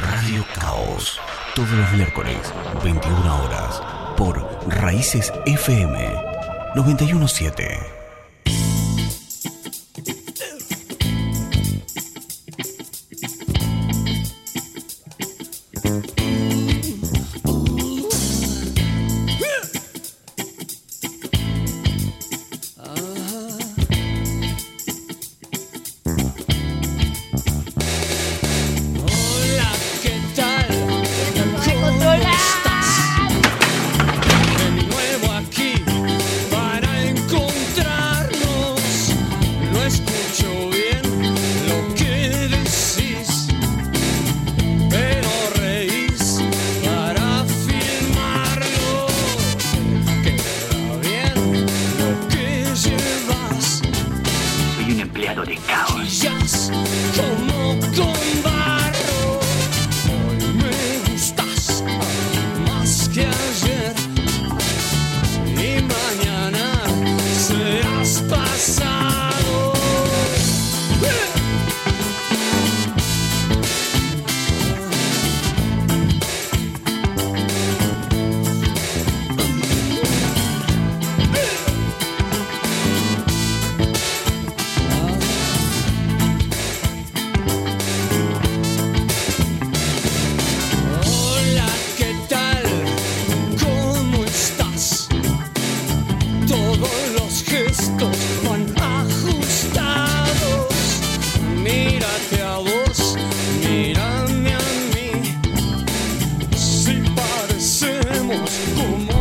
Radio Caos. Todos los miércoles, 21 horas. Por Raíces FM 917.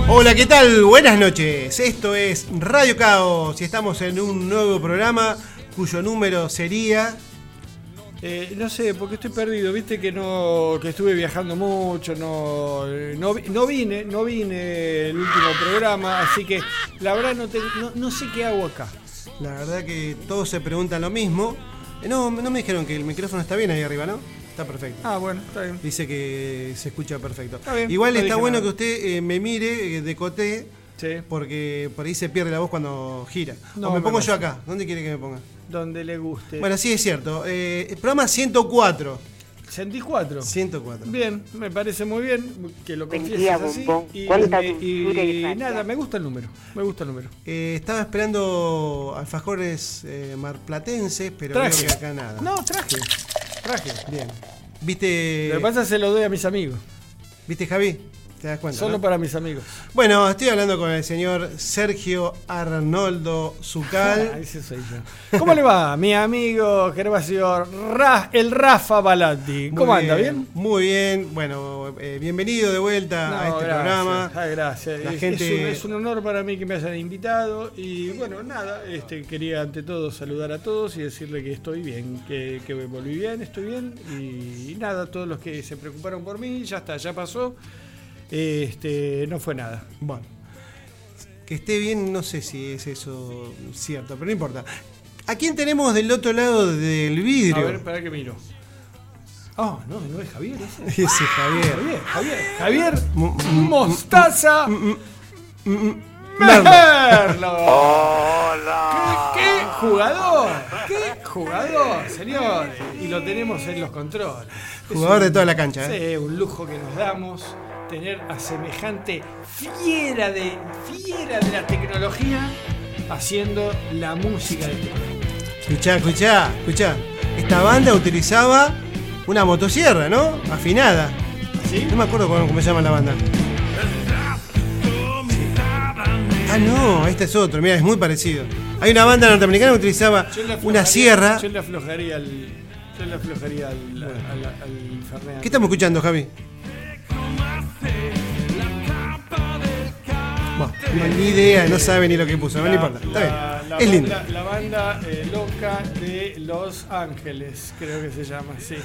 Hola, ¿qué tal? Buenas noches. Esto es Radio Caos y estamos en un nuevo programa cuyo número sería. Eh, no sé, porque estoy perdido, viste que no que estuve viajando mucho, no, eh, no, no vine, no vine el último programa, así que la verdad no, te- no, no sé qué hago acá. La verdad que todos se preguntan lo mismo. Eh, No, no me dijeron que el micrófono está bien ahí arriba, ¿no? Está perfecto. Ah, bueno, está bien. Dice que se escucha perfecto. Está bien, Igual no está bueno nada. que usted eh, me mire eh, de coté Sí. porque por ahí se pierde la voz cuando gira. No, o me me pongo yo acá. ¿Dónde quiere que me ponga? Donde le guste. Bueno, sí es cierto. Eh, el programa 104. Sentí cuatro. 104. Bien, me parece muy bien que lo confieses día, así. Y, ¿Cuánta me- y y nada, me gusta el número. Me gusta el número. Eh, estaba esperando alfajores eh, marplatenses, pero Traje. veo que acá nada. No, traje. Traje. Bien. ¿Viste, Lo que pasa se lo doy a mis amigos. ¿Viste Javi? ¿Te das cuenta? Solo no? para mis amigos. Bueno, estoy hablando con el señor Sergio Arnoldo Ah, Zucal. ese soy yo. ¿Cómo le va, mi amigo Gervasio Ra- el Rafa Balatti? ¿Cómo Muy anda? ¿Bien? Muy bien. Bueno, eh, bienvenido de vuelta a No, este gracias. programa. Ah, gracias. La es, gente- es un, es un honor para mí que me hayan invitado. Y bueno, nada, este, quería ante todo saludar a todos y decirle que estoy bien, que, que volví bien, estoy bien. Y, nada, todos los que se preocuparon por mí, ya está, ya pasó. Este, no fue nada. Bueno, que esté bien, no sé si es eso cierto, pero no importa. ¿A quién tenemos del otro lado del vidrio? A ver, para que miro. Ah, no, no es Javier ese. Ese Javier. Javier, Javier, Javier Mm, Mostaza Merlo. ¡Hola! ¿Qué, qué jugador! ¡Qué jugador, señores! Y lo tenemos en los controles. Es Jugador de toda la cancha, ¿eh? Sí, un lujo que nos damos tener a semejante fiera de fiera de la tecnología haciendo la música de este. Escuchá, escuchá, escuchá. Esta banda utilizaba una motosierra, ¿no? Afinada. ¿Sí? No me acuerdo cómo, cómo se llama la banda. Ah, no, este es otro. Mira, es muy parecido. Hay una banda norteamericana que utilizaba una sierra. Yo le aflojaría al. Yo le aflojaría al, al, al Fernet. ¿Qué estamos escuchando, Javi? Bueno, No, ni idea, no sabe ni lo que puso, no le importa. Está la- la bien. Es lindo. banda- La banda eh, loca de Los Ángeles, creo que se llama, sí.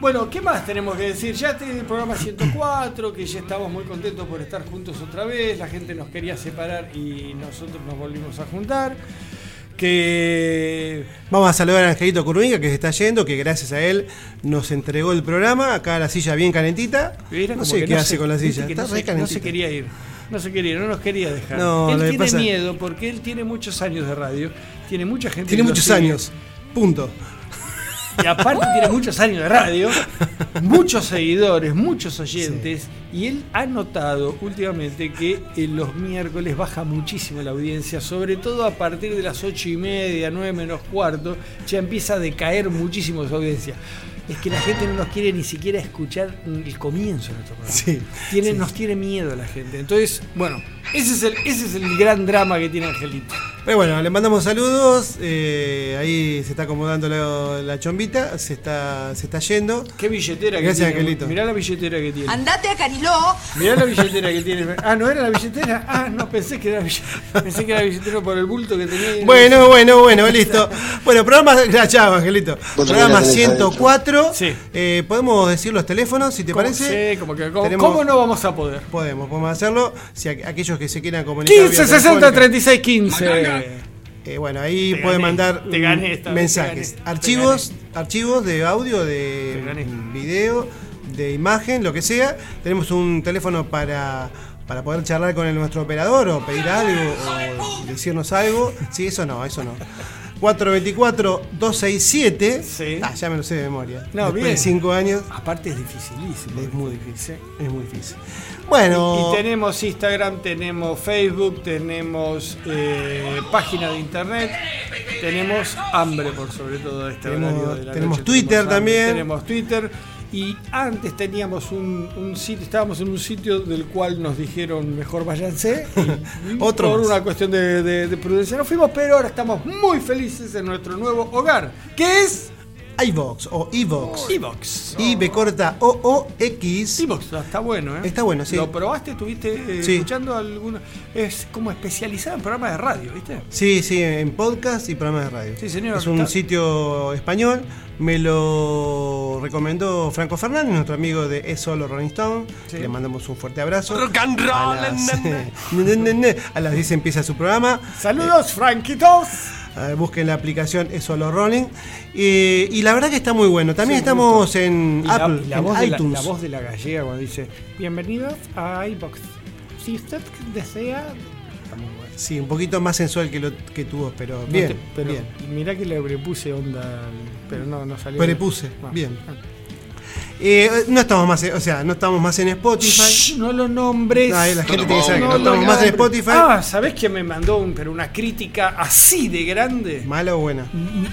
Bueno, ¿qué más tenemos que decir? Ya este el programa 104, que ya estamos muy contentos por estar juntos otra vez. La gente nos quería separar y nosotros nos volvimos a juntar. Que Vamos a saludar a Angelito Curruña que se está yendo, que gracias a él nos entregó el programa. Acá la silla bien calentita. No sé qué no hace se- con la silla. Está no, re se, no se quería ir. No se quería no nos quería dejar. No, él tiene pasa- miedo porque él tiene muchos años de radio, tiene mucha gente. Tiene que muchos años. Punto. Y aparte tiene muchos años de radio, muchos seguidores, muchos oyentes. Y él ha notado últimamente que en los miércoles baja muchísimo la audiencia, sobre todo a partir de las ocho y media, nueve menos cuarto, ya empieza a decaer muchísimo su audiencia. Es que la gente no nos quiere ni siquiera escuchar el comienzo de nuestro programa. Sí. Tiene, Nos tiene miedo la gente. Entonces, bueno, ese es el, ese es el gran drama que tiene Angelito. Pero bueno, le mandamos saludos. eh, ahí se está acomodando la, la chombita. Se está, se está yendo. Qué billetera que Gracias, tiene. Angelito. Mirá la billetera que tiene. Andate a Cariló. Mirá la billetera que tiene. Ah, ¿no era la billetera? Ah, no, pensé que era la billetera. Pensé que era la billetera por el bulto que tenía. ahí. Bueno, bueno, bueno, listo. Bueno, programa. Chao, Angelito. Programa tenés 104. Sí. Eh, Podemos decir los teléfonos, si te ¿Cómo- parece. Sí, como que, ¿cómo, Tenemos- cómo no vamos a poder? Podemos, podemos hacerlo. Si aqu- aquellos que se quieran comunicar. 15 vía 60 telefónica, 36 15. eh, bueno, ahí Te puede gané, mandar te gané esta mensajes, te gané, te archivos, archivos de audio, de video, de imagen, lo que sea. Tenemos un teléfono para, para poder charlar con el- nuestro operador o pedir algo o decirnos algo. Sí, eso no, eso no. 424-267. Sí. Ah, ya me lo sé de memoria. No, Después bien. de 5 años Aparte es dificilísimo. es muy difícil. Sí. Es muy difícil. Bueno. Y tenemos Instagram, tenemos Facebook, tenemos eh, página de internet, tenemos hambre por sobre todo este Tenemos- horario de la tenemos noche, Twitter hambre, también. Tenemos Twitter. Y antes teníamos un, un sitio, estábamos en un sitio del cual nos dijeron mejor váyanse. Otro por una cuestión de, de- de prudencia no fuimos, pero ahora estamos muy felices en nuestro nuevo hogar, que es iVox o Evox. Evox. B corta O O X. Evox, está bueno, ¿eh? Está bueno, sí. ¿Lo probaste? ¿Estuviste eh, Sí. escuchando alguno? Es como especializado en programas de radio, ¿viste? Sí, sí, en podcast y programas de radio. Sí, señor. Es un Está- sitio español. Me lo recomendó Franco Fernández, nuestro amigo de Es Solo Rolling Stone. Sí. Le mandamos un fuerte abrazo. A las, Ne, ne, ne. a las 10 empieza su programa. Saludos, Franquitos. Eh, busquen la aplicación Es Solo Rolling. Eh, y la verdad que está muy bueno. También Sí, estamos en Y la, Apple, y la en voz de la, iTunes. la voz de la gallega cuando dice Bienvenidos a iBox. Si usted desea. Está muy bueno. Sí, un poquito más sensual que, lo, que tu voz, pero No bien. te- pero bien. mirá que le puse onda, pero no, no salió. Prepuse, Ah. bien. Eh, no estamos más, o sea, no estamos más en Spotify. Shh, no lo nombres. Ay, la gente tiene que saber que no estamos más en. Spotify. Ah, ¿sabés que me mandó un- pero una crítica así de grande? ¿Mala o buena?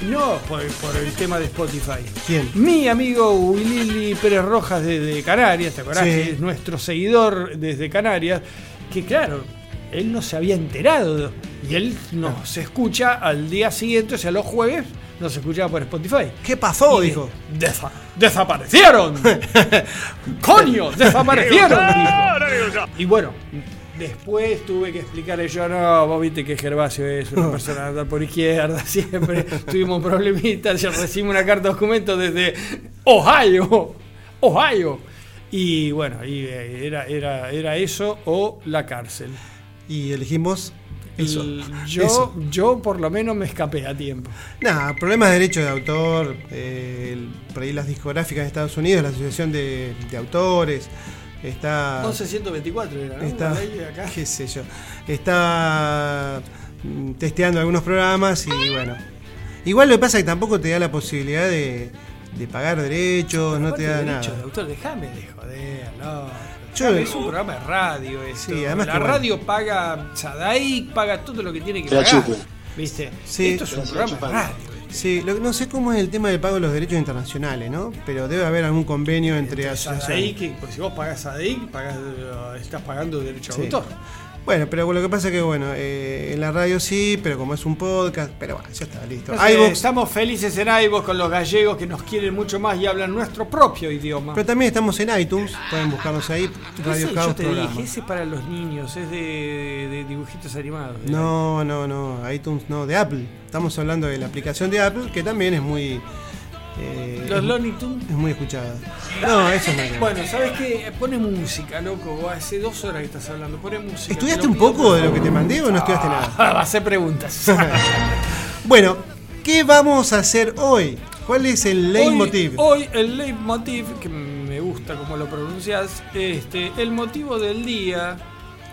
No, por, por el tema de Spotify. ¿Quién? Mi amigo Willy Pérez Rojas desde Canarias, ¿te acordás? Sí. Que es nuestro seguidor desde Canarias, que claro, él no se había enterado y él nos escucha al día siguiente, o sea, los jueves, nos escuchaba por Spotify. ¿Qué pasó? Y Dijo. "Desa- ¡Desaparecieron! ¡Coño! ¡Desaparecieron! dijo. Y bueno, después tuve que explicarle yo, no, vos viste que Gervasio es una persona de andar por izquierda, siempre tuvimos un problemita, yo recibí una carta de documento desde Ohio, Ohio. Y bueno, y eh, era, era, era eso o la cárcel. Y elegimos eso. Yo, Eso. yo por lo menos me escapé a tiempo. Nada, problemas de derecho de autor, eh, el- por ahí las discográficas de Estados Unidos, la Asociación de, de Autores, está... 11124 era, ¿no? está La ley acá. qué sé yo, está mm, testeando algunos programas y bueno. Igual lo que pasa es que tampoco te da la posibilidad de, de pagar derechos, no te da de nada. derechos de autor, déjame de joder, no. Yo- es un programa de radio esto. Sí, además la que bueno. radio paga Sadaic, paga todo lo que tiene que la pagar. chupo. ¿Viste? Sí. Esto es un programa de radio. Sí, lo- no sé cómo es el tema del pago de los derechos internacionales, ¿no? Pero debe haber algún convenio entre asociaciones. Pues si vos pagás Sadaic, pagás, estás pagando derecho Sí. de autor. Bueno, pero lo que pasa es que, bueno, eh, en la radio sí, pero como es un podcast, pero bueno, ya está, listo. IVoox, estamos felices en iVoox con los gallegos que nos quieren mucho más y hablan nuestro propio idioma. pero también estamos en iTunes, pueden buscarnos ahí, Radio Ese, Caos yo te programa. dije, ese es para los niños, es de, de dibujitos animados. No, no, no, iTunes no, de Apple. Estamos hablando de la aplicación de Apple, que también es muy... eh, Los Looney Tunes. Es muy escuchada. No, eso es. Bueno, ¿sabes qué? Pone música, loco. Vos Hace dos horas que estás hablando. Pone música. ¿Estudiaste un poco de lo que te mandé o no estudiaste nada? Ah, va a hacer preguntas. Bueno, ¿qué vamos a hacer hoy? ¿Cuál es el leitmotiv? Hoy, hoy el leitmotiv, que me gusta como lo pronuncias, este, el motivo del día,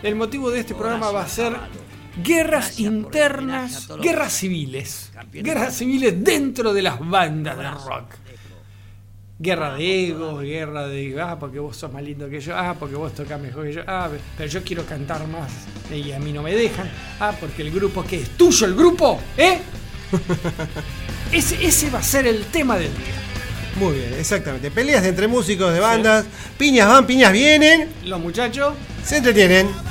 el motivo de este programa va a ser guerras internas, guerras civiles. Guerras civiles dentro de las bandas de rock. Guerra de egos, guerra de, ah, porque vos sos más lindo que yo, ah, porque vos tocás mejor que yo, ah, pero yo quiero cantar más y a mí no me dejan, ah, porque el grupo, ¿qué es? ¿Tuyo el grupo? ¿Eh? Ese, ese va a ser el tema del día. Muy bien, exactamente. Peleas entre músicos de bandas, piñas van, piñas vienen, Los muchachos, se entretienen.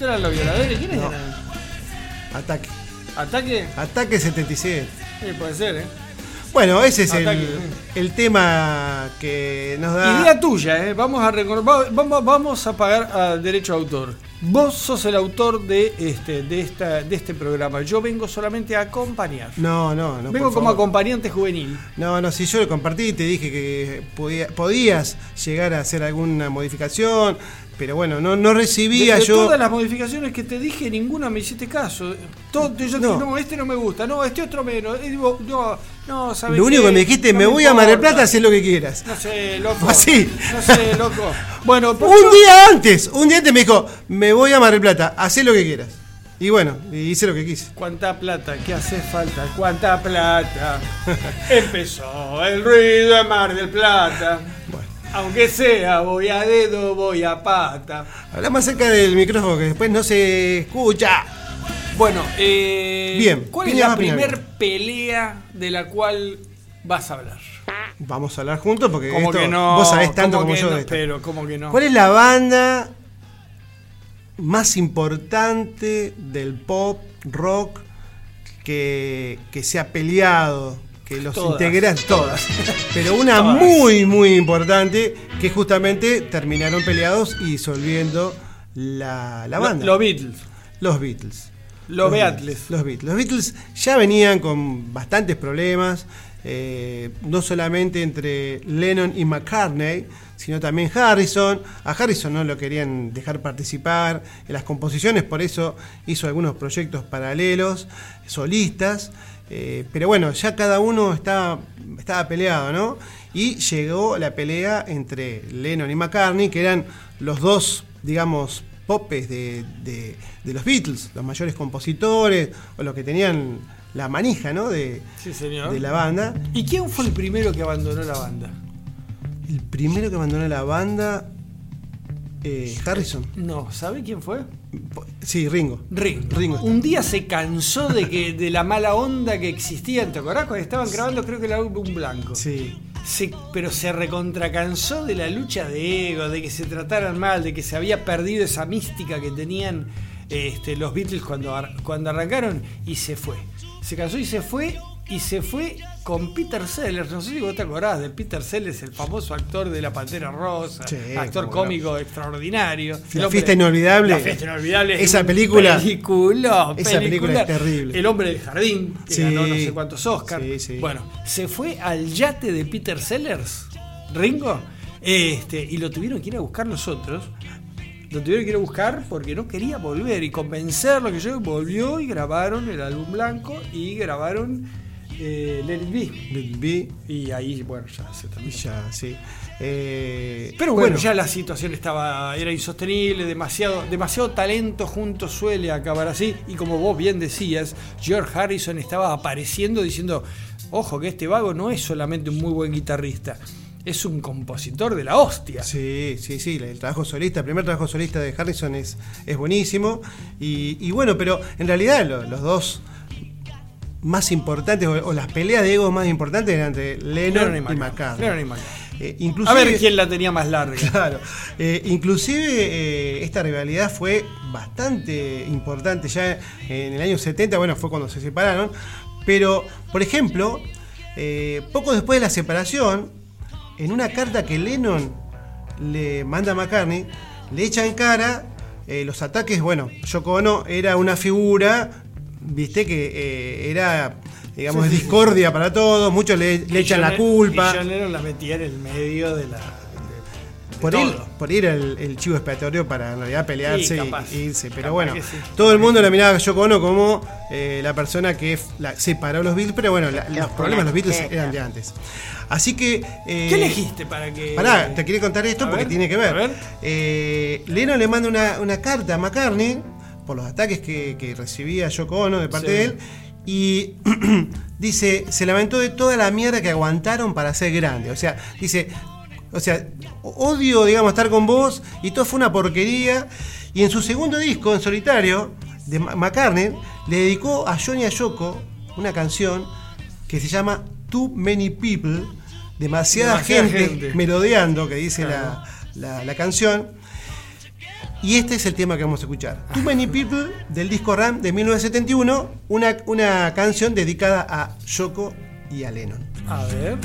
¿Estos eran los violadores? ¿Quiénes No. eran? Ataque. ¿Ataque? Ataque 77. Sí, puede ser, ¿eh? Bueno, ese es el, el tema que nos da. Idea tuya, ¿eh? Vamos a recordar, vamos, vamos a pagar a derecho de autor. Vos sos el autor de este, de esta, de este programa. Yo vengo solamente a acompañar. No, no, no. vengo como favor. acompañante juvenil. No, no, si yo lo compartí, te dije que podía- podías llegar a hacer alguna modificación, pero bueno, no, no recibía de, de yo. todas las modificaciones que te dije, ninguna me hiciste caso. Todo, yo No. dije, no, este no me gusta, no, este otro menos. No, no, ¿sabes Lo único qué? que me dijiste, No me voy a Mar del. Plata, hacer lo que quieras. No sé, loco. Así. No sé, loco. Bueno, pues Un yo- día antes, un día antes me dijo, me voy a Mar del Plata, haz lo que quieras. Y bueno, hice lo que quise. ¿Cuánta plata? ¿Qué hace falta? ¿Cuánta plata? Empezó el ruido en Mar del Plata. Aunque sea, voy a dedo, voy a pata. Habla más cerca del micrófono que después no se escucha. Bueno, eh, Bien, ¿cuál es la va, piña primer viene. pelea de la cual vas a hablar? Vamos a hablar juntos porque Como esto, que no. vos sabés tanto como yo no, de esto. Pero, como que no. ¿Cuál es la banda más importante del pop, rock, que, que se ha peleado? Que los Todas, integran todas. Pero una Todas. muy, muy importante que justamente terminaron peleados y disolviendo la, la banda. Los Beatles. los Beatles. Los Beatles. Beatles. Los Beatles. Los Beatles ya venían con bastantes problemas, eh, no solamente entre Lennon y McCartney, sino también Harrison. A Harrison no lo querían dejar participar en las composiciones, por eso hizo algunos proyectos paralelos, solistas. Eh, pero bueno, ya cada uno estaba, estaba peleado, ¿no? Y llegó la pelea entre Lennon y McCartney, que eran los dos, digamos, popes de, de- de los Beatles, los mayores compositores, o los que tenían la manija, ¿no? De, Sí, señor. de la banda. ¿Y quién fue el primero que abandonó la banda? El primero que abandonó la banda, eh, Harrison. No, ¿sabe quién fue? Sí, Ringo. Ringo. Ringo. Un día se cansó de que de la mala onda que existía. ¿Te acordás cuando estaban grabando creo que el álbum blanco? Sí. Se- pero se recontracansó de la lucha de ego, de que se trataran mal, de que se había perdido esa mística que tenían este, los Beatles cuando, cuando arrancaron y se fue. Se cansó y se fue y se fue con Peter Sellers. No sé si vos te acordás de Peter Sellers, el famoso actor de La Pantera Rosa, Sí, actor cómico extraordinario. La hombre- fiesta inolvidable. La fiesta inolvidable. es Esa película. peliculón, Esa película es terrible. El hombre del jardín, que Sí. ganó no sé cuántos Oscars. Sí. Bueno, se fue al yate de Peter Sellers, Ringo, este, y lo tuvieron que ir a buscar los otros. Lo tuvieron que ir a buscar porque no quería volver y convencerlo que yo volvió y grabaron el álbum blanco y grabaron eh, Let It Be. Let It Be, Y ahí, bueno, ya se terminó. ya, sí. Eh, Pero bueno, ya la situación estaba era insostenible, demasiado, demasiado talento juntos suele acabar así. Y como vos bien decías, George Harrison estaba apareciendo diciendo, ojo que este vago no es solamente un muy buen guitarrista, es un compositor de la hostia. Sí, sí, sí, el trabajo solista, el primer trabajo solista de Harrison es, es buenísimo. Y, y bueno, pero en realidad lo- los dos más importantes o, o las peleas de egos más importantes eran entre Lennon, Lennon y McCartney. McCartney. Lennon y McCartney. Eh, A ver quién la tenía más larga. Claro. Eh, inclusive eh, esta rivalidad fue bastante importante ya en el año 70, bueno, fue cuando se separaron. Pero, por ejemplo, poco después de la separación, en una carta que Lennon le manda a McCartney, le echa en cara los ataques, bueno, Yoko Ono era una figura, viste, que eh, era, digamos, Sí, sí, sí. discordia para todos, muchos le, le echan la culpa. Y John Lennon la metía en el medio de la. de- de Por todo. por era el, el chivo expiatorio para en realidad pelearse Sí, y- capaz. y irse. Pero bueno, todo el mundo la miraba a Yoko Ono como eh, la persona que la- separó los Beatles, pero bueno, la- los problemas de los Beatles eran de antes. Así que. eh, ¿Qué elegiste para que.? Pará, te quería contar esto A porque ver, tiene que ver. ver. Eh, Lennon le manda una, una carta a McCartney por los ataques que, que recibía Yoko Ono de parte Sí. de él. Y dice, se lamentó de toda la mierda que aguantaron para ser grande. O sea, dice, o sea, odio, digamos, estar con vos y todo fue una porquería. Y en su segundo disco, en solitario, de McCartney, le dedicó a Johnny y a Yoko una canción que se llama Too Many People, demasiada, Demasiada gente, gente. melodeando, que dice la, la- la canción. Y este es el tema que vamos a escuchar. Too Many People del disco Ram de 1971, una, una canción dedicada a Yoko y a Lennon. A ver.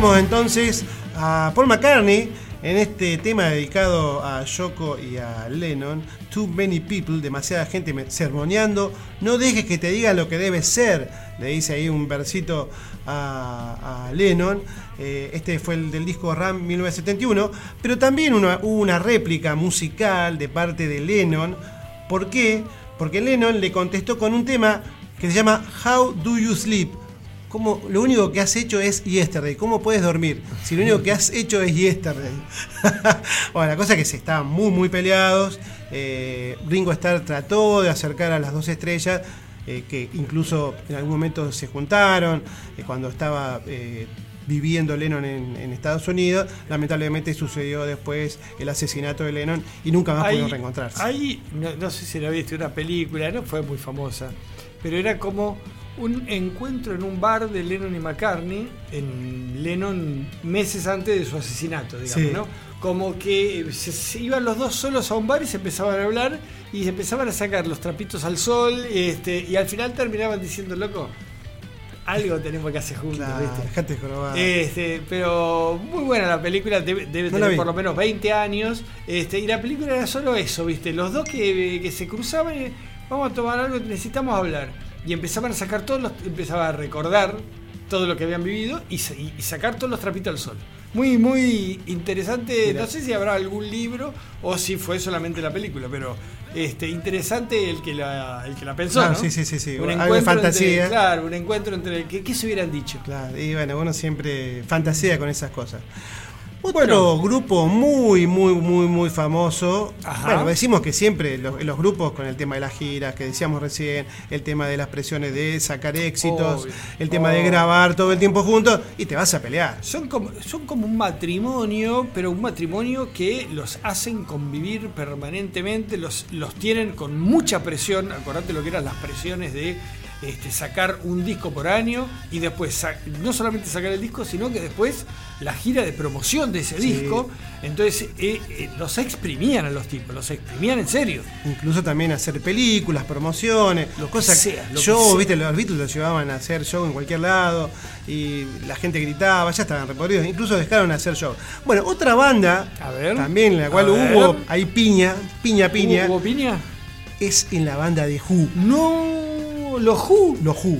Escuchamos entonces a Paul McCartney en este tema dedicado a Yoko y a Lennon, Too Many People, demasiada gente sermoneando, no dejes que te diga lo que debe ser, le dice ahí un versito a, a Lennon, Eh, este fue el del disco Ram 1971, pero también una- hubo una réplica musical de parte de Lennon, ¿por qué? Porque Lennon le contestó con un tema que se llama How Do You Sleep? ¿Cómo, lo único que has hecho es yesterday. ¿Cómo puedes dormir? Si lo único que has hecho es yesterday. bueno, la cosa es que se estaban muy, muy peleados. Eh, Ringo Starr trató de acercar a las dos estrellas, eh, que incluso en algún momento se juntaron, eh, cuando estaba viviendo Lennon en, en Estados Unidos. Lamentablemente sucedió después el asesinato de Lennon y nunca más pudieron reencontrarse. Ahí, no, no sé si la viste, una película, no fue muy famosa, pero era como un encuentro en un bar de Lennon y McCartney, en Lennon meses antes de su asesinato, digamos, Sí. ¿no? Como que se, se iban los dos solos a un bar y se empezaban a hablar y se empezaban a sacar los trapitos al sol este, y al final terminaban diciendo, loco, algo tenemos que hacer juntos, ¿viste? Este, pero muy buena la película, debe, debe No la tener por lo menos 20 años. Este, y la película era solo eso, ¿viste? Los dos que, que se cruzaban y vamos a tomar algo, necesitamos hablar. Y empezaban a sacar todos los, empezaban a recordar todo lo que habían vivido y, y- y sacar todos los trapitos al sol. Muy, muy interesante. No sé si habrá algún libro o si fue solamente la película, pero este, interesante el que la, el que la pensó. Ah, ¿no? sí, sí, sí, sí. Un Algo de fantasía. Entre, claro, un encuentro entre. ¿Qué, qué se hubieran dicho? Claro, y bueno, uno siempre fantasea con esas cosas. Otro Bueno. grupo muy, muy, muy, muy famoso. Ajá. Bueno, decimos que siempre los, los grupos con el tema de las giras, que decíamos recién, el tema de las presiones de sacar éxitos, Obvio. el tema de grabar todo el tiempo juntos, y te vas a pelear. Son como, son como un matrimonio, pero un matrimonio que los hacen convivir permanentemente, los, los tienen con mucha presión. Acordate lo que eran las presiones de este, sacar un disco por año y después no solamente sacar el disco, sino que después la gira de promoción de ese Sí. disco. Entonces eh, eh, los exprimían a los tipos, los exprimían en serio. Incluso también hacer películas, promociones, Lo que cosas. sea, lo que sea. viste, los Beatles los llevaban a hacer show en cualquier lado y la gente gritaba, ya estaban recorridos, incluso dejaron de hacer show. Bueno, otra banda, A ver. también en la cual hubo ahí piña, piña, piña, ¿Hubo piña? es en la banda de Who, No, los Who. los Who.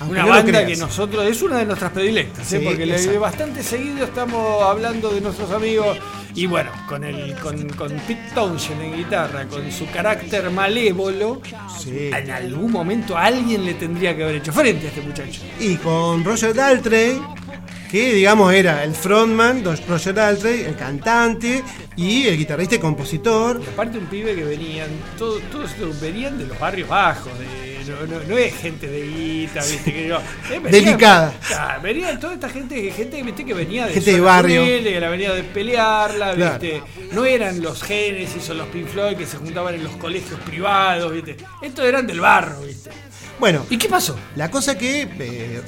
Aunque Una no banda que nosotros es una de nuestras predilectas, ¿eh? Sí, porque le- exacto. bastante seguido estamos hablando de nuestros amigos y bueno, con el con, con Pete Townshend en guitarra, con su carácter malévolo, Sí. en algún momento alguien le tendría que haber hecho frente a este muchacho. Y con Roger Daltrey, que digamos era el frontman, Roger Daltrey, el cantante y el guitarrista y compositor. Y aparte un pibe que venían, todos, todos venían de los barrios bajos, de, no, no- no es gente de guita, viste, que digo, eh, venían- Delicada. Claro, venían toda esta gente, gente viste, que venía de Gente de barrio. que la venía de pelearla, Claro. viste. No eran los Genesis o los Pink Floyd que se juntaban en los colegios privados, viste. Estos eran del barro, viste. Bueno, ¿Y qué pasó? La cosa que eh, eh,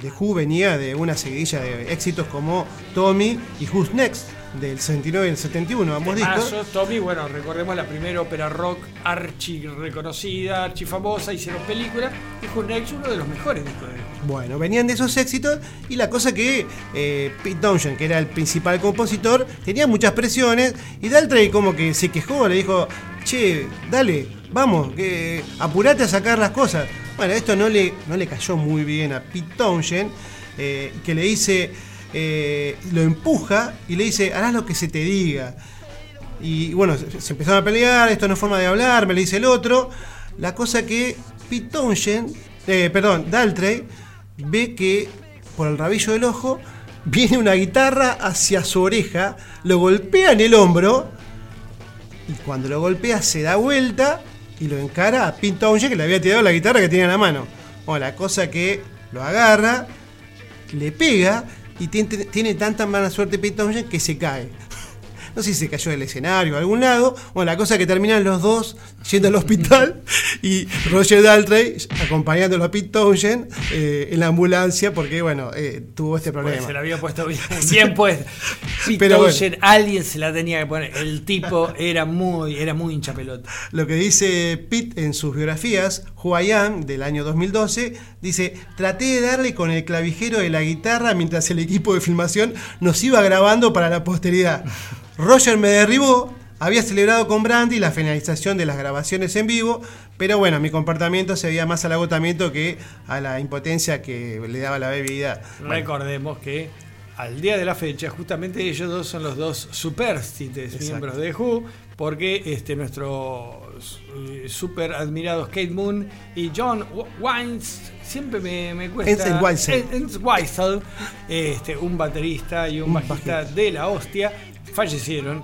The Who venía de una seguidilla de éxitos como Tommy y Who's Next, del 69 y el 71, ambos discos. Temazos, Tommy, bueno, recordemos la primera ópera rock archi reconocida, archi famosa, hicieron película, y Next uno de los mejores discos de Bueno, venían de esos éxitos y la cosa que eh, Pete Townshend, que era el principal compositor, tenía muchas presiones y Daltrey como que se quejó, le dijo, che, dale, vamos, que apurate a sacar las cosas. Bueno, esto no le, no le cayó muy bien a Pete Townshend, eh, que le dice, eh, lo empuja y le dice, harás lo que se te diga. Y bueno, se, empezaron a pelear, esto no es forma de hablar, me le dice el otro. La cosa que Pete Townshend, eh, perdón, Daltrey, ve que por el rabillo del ojo viene una guitarra hacia su oreja, lo golpea en el hombro y cuando lo golpea se da vuelta y lo encara a Pete Townshend que le había tirado la guitarra que tenía en la mano. Bueno, la cosa que lo agarra, le pega y tiene, tiene tanta mala suerte Pete Townshend que se cae. No sé si se cayó del escenario o algún lado. Bueno, la cosa es que terminan los dos yendo al hospital y Roger Daltrey acompañándolo a Pete Townshend eh, en la ambulancia porque, bueno, eh, tuvo este Pues problema. se la había puesto bien, bien puesta. Pete Pero bueno. Townshend, alguien se la tenía que poner. El tipo era muy, era muy hincha pelota. Lo que dice Pete en sus biografías, Who I Am, del año 2012, dice, traté de darle con el clavijero de la guitarra mientras el equipo de filmación nos iba grabando para la posteridad. Roger me derribó, había celebrado con Brandy la finalización de las grabaciones en vivo, pero bueno, mi comportamiento se veía más al agotamiento que a la impotencia que le daba la bebida. Recordemos que al día de la fecha, justamente ellos dos son los dos superstites miembros de Who, porque este, nuestros eh, super admirados Kate Moon y John Wines, siempre me, me cuesta. Entwistle. En- Entwistle, este, un baterista y un, Un bajista bajista. de la hostia, fallecieron.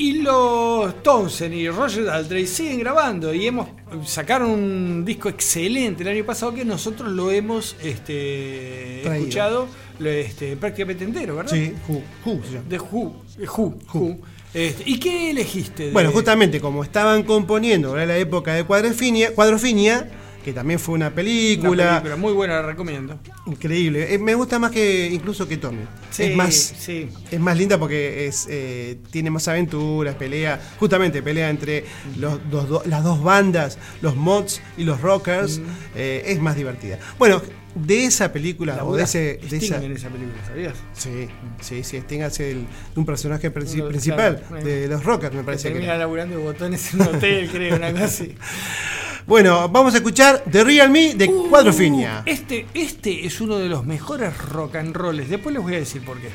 Y los Townsend y Roger Daltrey siguen grabando y hemos sacaron un disco excelente el año pasado que nosotros lo hemos este, Traído. escuchado este, prácticamente entero, ¿verdad? Sí, Who, Who. De Who. de Who, Who. Este, ¿Y qué elegiste? de- Bueno, justamente como estaban componiendo era la época de Cuadrofinia, Cuadrofinia que también fue una una película, película muy buena, la recomiendo. increíble. Eh, me gusta más que incluso que Tommy. Sí, es más sí. es más linda porque es eh, tiene más aventuras, pelea, justamente pelea entre los, dos- do- las dos bandas, los mods y los rockers, eh, es más divertida. Bueno, de esa película o de ese de esa en esa película, ¿sabías? Sí, sí, sí, Sting hace el- un personaje princi- Uno, principal claro, de los rockers, me parece que. Termina era. laburando botones en un hotel, creo, una cosa así. Bueno, vamos a escuchar The Real Me de Cuadrofinia. Este, este es uno de los mejores rock and rolls. Después les voy a decir por qué.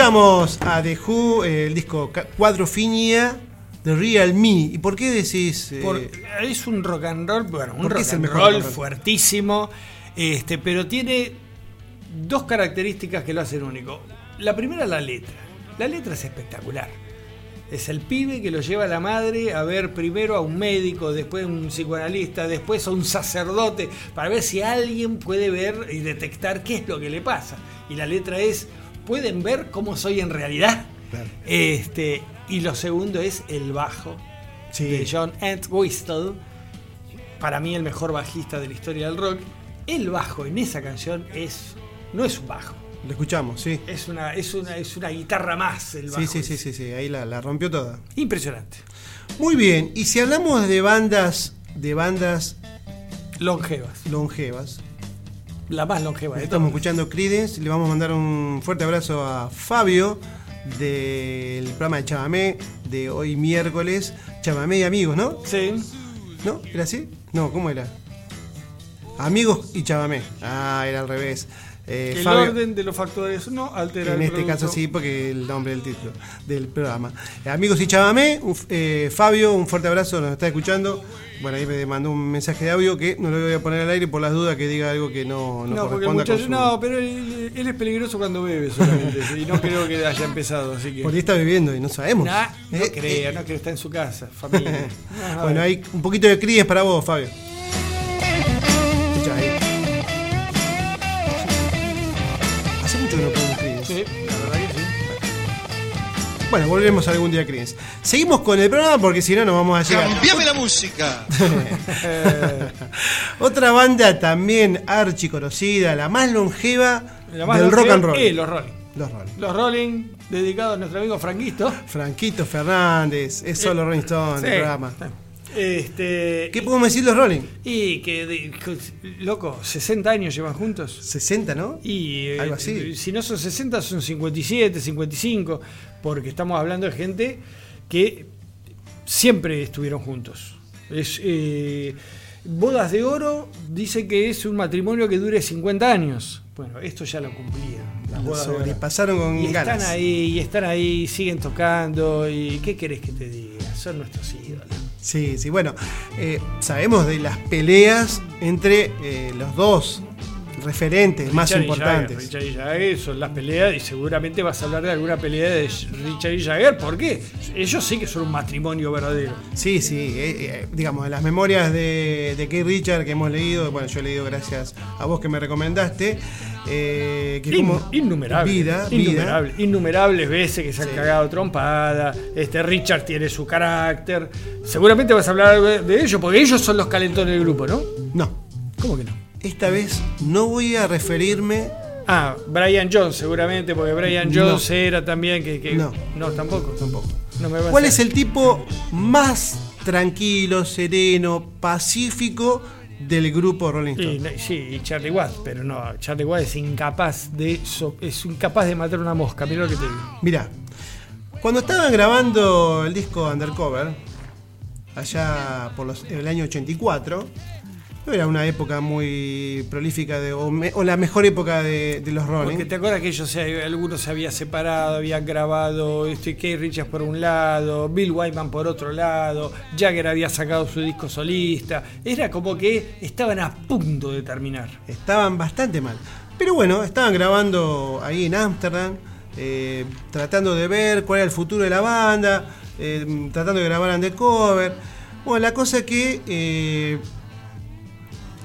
Escuchamos a The Who, eh, el disco Cuadrofinia de Real Me. ¿Y por qué decís? eh, Por- es un rock and roll, bueno, un ¿por qué rock and roll roll? fuertísimo, este, pero tiene dos características que lo hacen único. La primera, la letra. La letra es espectacular. Es el pibe que lo lleva a la madre a ver primero a un médico, después a un psicoanalista, después a un sacerdote, para ver si alguien puede ver y detectar qué es lo que le pasa. Y la letra es, ¿pueden ver cómo soy en realidad? Claro. Este, y lo segundo es el bajo Sí. de John Entwistle, para mí el mejor bajista de la historia del rock. El bajo en esa canción es no es un bajo, Lo escuchamos, sí. es una es una es una guitarra más el bajo. Sí, sí, sí, sí, sí, ahí la, la rompió toda. Impresionante. Muy bien, y si hablamos de bandas, de bandas Longevas, longevas, la más longeva de estamos escuchando Creedence, le vamos a mandar un fuerte abrazo a Fabio del programa de Chamamé de hoy miércoles, Chamamé y amigos, ¿no? Sí. ¿No? ¿Era así? No, ¿cómo era? Amigos y Chamamé. Ah, era al revés. Eh, El Fabio- orden de los factores no altera En el este caso sí, porque el nombre del título del programa. Eh, amigos y Chamamé, eh, Fabio, un fuerte abrazo, nos está escuchando. Bueno, ahí me mandó un mensaje de audio que no lo voy a poner al aire por las dudas que diga algo que no, no, No, corresponda con muchacho, su- no, pero él, él es peligroso cuando bebe solamente y no creo que haya empezado, así que Porque está viviendo y no sabemos. Nah, no Eh, crea, eh, no creo, está en su casa, familia. Ah, bueno, hay un poquito de críes para vos, Fabio. Escuchá ahí. Hace mucho que no Bueno, volveremos algún día a Críes. Seguimos con el programa porque si no, no vamos a llegar. ¡Cambiame la música! Otra banda también archiconocida, la más longeva La más del rock longeva and roll. es los Rolling. Los Rolling. Los Rolling, dedicados a nuestro amigo Franquito. Franquito Fernández, es solo Rolling Stone Sí. el programa. Este, ¿Qué podemos decir los Rolling? y que, de- loco, 60 años llevan juntos. 60, ¿no? Y eh, Algo así. si no son 60, son 57, 55, porque estamos hablando de gente que siempre estuvieron juntos. Es, eh, Bodas de Oro dice que es un matrimonio que dure 50 años. Bueno, esto ya lo cumplieron. las bodas de oro. sobrepasaron con y ganas. están ahí, y están ahí, siguen tocando. ¿Y qué querés que te diga? Son nuestros ídolos. Sí, sí, bueno, eh, sabemos de las peleas entre eh, los dos referentes más Richard importantes. Jagger, Richard y Jagger son las peleas y seguramente vas a hablar de alguna pelea de Richard y Jagger. ¿Por qué? Ellos sí que son un matrimonio verdadero. Sí, sí, eh, eh, digamos, en las memorias de, de Keith Richard que hemos leído, bueno, yo he leído gracias a vos que me recomendaste, eh, que In- como innumerables, vida, vida, innumerables, innumerables veces que se han Sí. cagado trompada. Este Richard tiene su carácter. Seguramente vas a hablar de, de ellos, porque ellos son los calentones del grupo, ¿no? no, ¿Cómo que no? Esta vez no voy a referirme, Ah, Brian Jones, seguramente, porque Brian No. Jones era también que. que- No. tampoco. tampoco. No me ¿Cuál es el tipo más tranquilo, sereno, pacífico del grupo Rolling Y, Stone? no- sí, y Charlie Watts, pero no, Charlie Watts es incapaz de so- es incapaz de matar una mosca, mira lo que te digo. Mirá, cuando estaban grabando el disco Undercover, allá por los- el año 84, no era una época muy prolífica de, o, me- o la mejor época de, de los Rolling. Porque te acuerdas que ellos se, algunos se habían separado, habían grabado este, Keith Richards por un lado, Bill Wyman por otro lado, Jagger había sacado su disco solista. Era como que estaban a punto de terminar. Estaban bastante mal. Pero bueno, estaban grabando ahí en Ámsterdam, eh, tratando de ver cuál era el futuro de la banda, eh, tratando de grabar Undercover. Bueno, la cosa es que eh,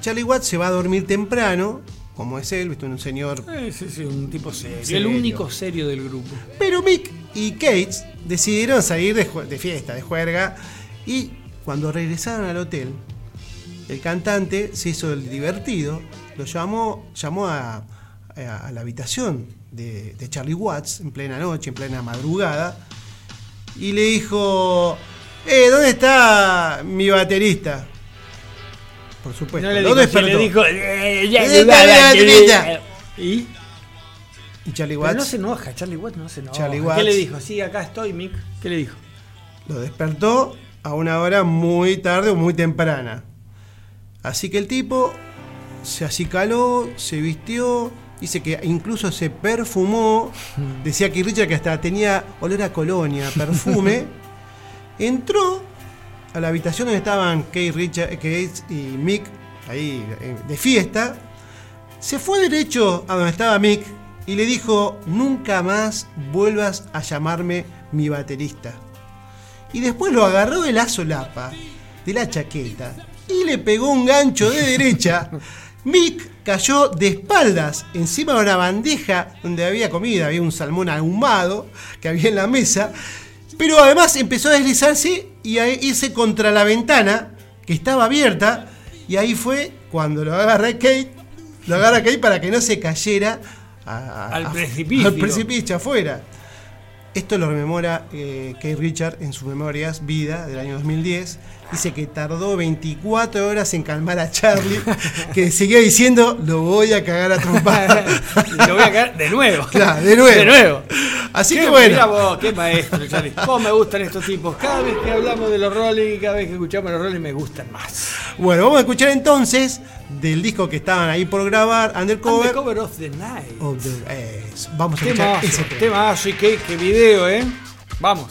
Charlie Watts se va a dormir temprano, como es él, ¿viste? un señor Eh, sí, sí, un tipo serio. Serio. El único serio del grupo. Pero Mick y Kate decidieron salir de, fiesta, de juerga, y cuando regresaron al hotel, el cantante se hizo el divertido, lo llamó, llamó a, a- a la habitación de, de Charlie Watts en plena noche, en plena madrugada, y le dijo, eh, ¿dónde está mi baterista? Por supuesto, No le lo dijo, sí, despertó. le dijo, "Eh, ya, ya, ya, ya, ya". ¿Y? y Charlie Pero Watts no se enoja, Charlie Watts no se enoja. Charlie ¿Qué le dijo? Sí, acá estoy, Mick. ¿Qué le dijo? Lo despertó a una hora muy tarde o muy temprana. Así que el tipo se acicaló, se vistió, Dice que incluso se perfumó. Decía que Richard que hasta tenía olor a colonia, perfume. Entró a la habitación donde estaban Kate, Richard, Kate y Mick, ahí eh, de fiesta. Se fue derecho a donde estaba Mick y le dijo: Nunca más vuelvas a llamarme mi baterista. Y después lo agarró de la solapa, de la chaqueta, y le pegó un gancho de derecha. Mick cayó de espaldas encima de una bandeja donde había comida, había un salmón ahumado que había en la mesa, pero además empezó a deslizarse y a irse contra la ventana que estaba abierta, y ahí fue cuando lo agarra Kate, lo agarra Kate para que no se cayera a- Al a- precipicio. al precipicio afuera. Esto lo rememora eh, Kate Richard en sus memorias Vida del año 2010. Dice que tardó 24 horas en calmar a Charlie, que seguía diciendo, lo voy a cagar a trompada. Y lo voy a caer de nuevo. Claro, de nuevo. De nuevo. Así que bueno. mirá vos, qué maestro, Charlie. Cómo me gustan estos tipos. Cada vez que hablamos de los Rolling, cada vez que escuchamos los Rolling, me gustan más. Bueno, vamos a escuchar entonces del disco que estaban ahí por grabar, Undercover. Undercover of the Night. of the- eh, vamos a escuchar ese tema. temazo y qué, qué video, ¿eh? Vamos.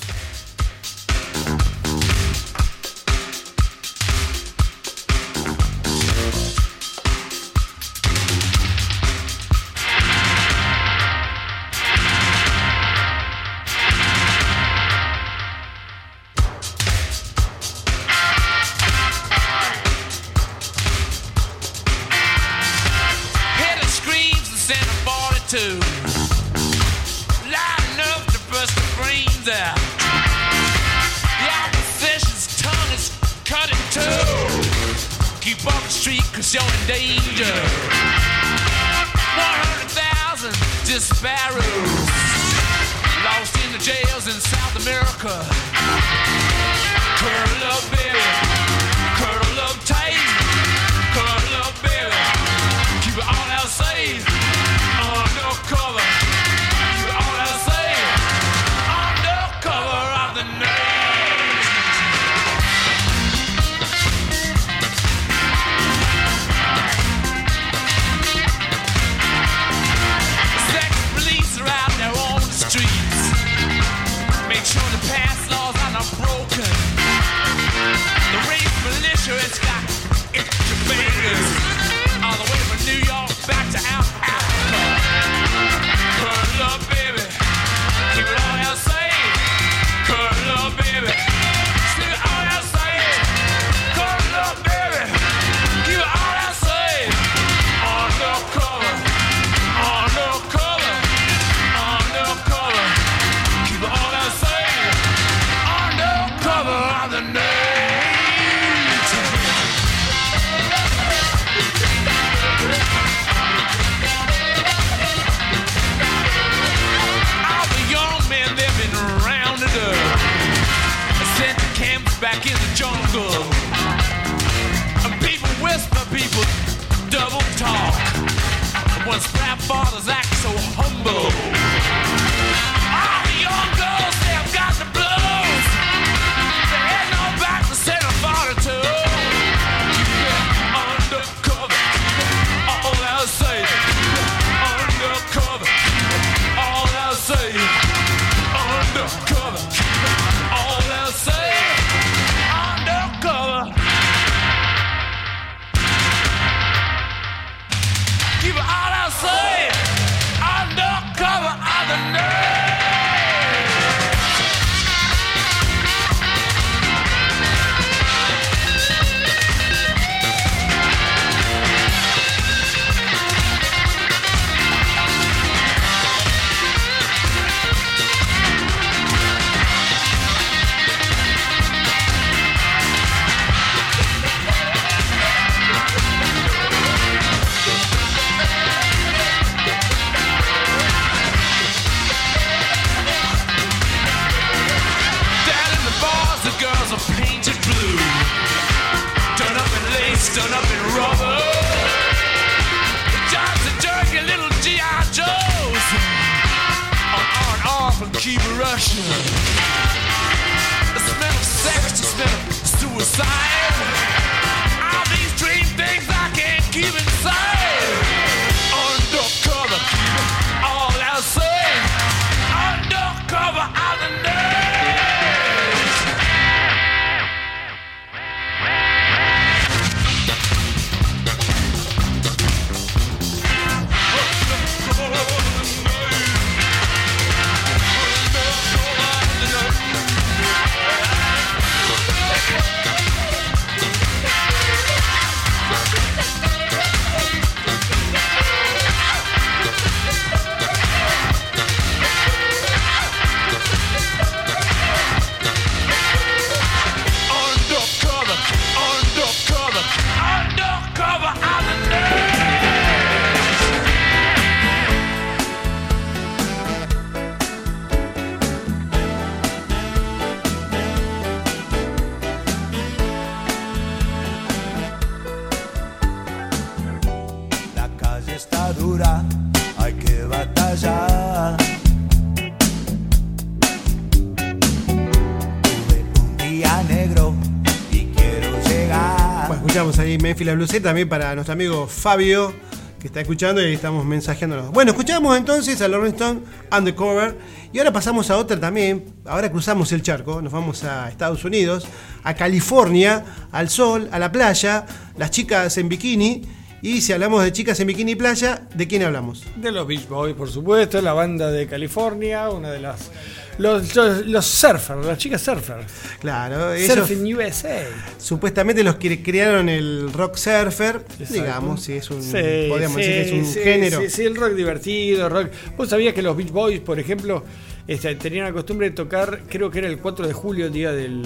Memphis la también para nuestro amigo Fabio, que está escuchando y estamos mensajeándonos. Bueno, escuchamos entonces a Rolling Stone Undercover y ahora pasamos a otra también. Ahora cruzamos el charco, nos vamos a Estados Unidos, a California, al sol, a la playa, las chicas en bikini. Y si hablamos de chicas en bikini y playa, ¿de quién hablamos? De los Beach Boys, por supuesto, la banda de California, una de las. Los, los, los surfers, las chicas surfers. Claro, ellos Surfing USA. supuestamente los que crearon el rock surfer, Exacto. digamos, si es un, Sí, podríamos sí, decir que es un sí, género. Sí, sí, el rock divertido, rock. Vos sabías que los Beach Boys, por ejemplo, este, tenían la costumbre de tocar, creo que era el 4 de julio, el día del,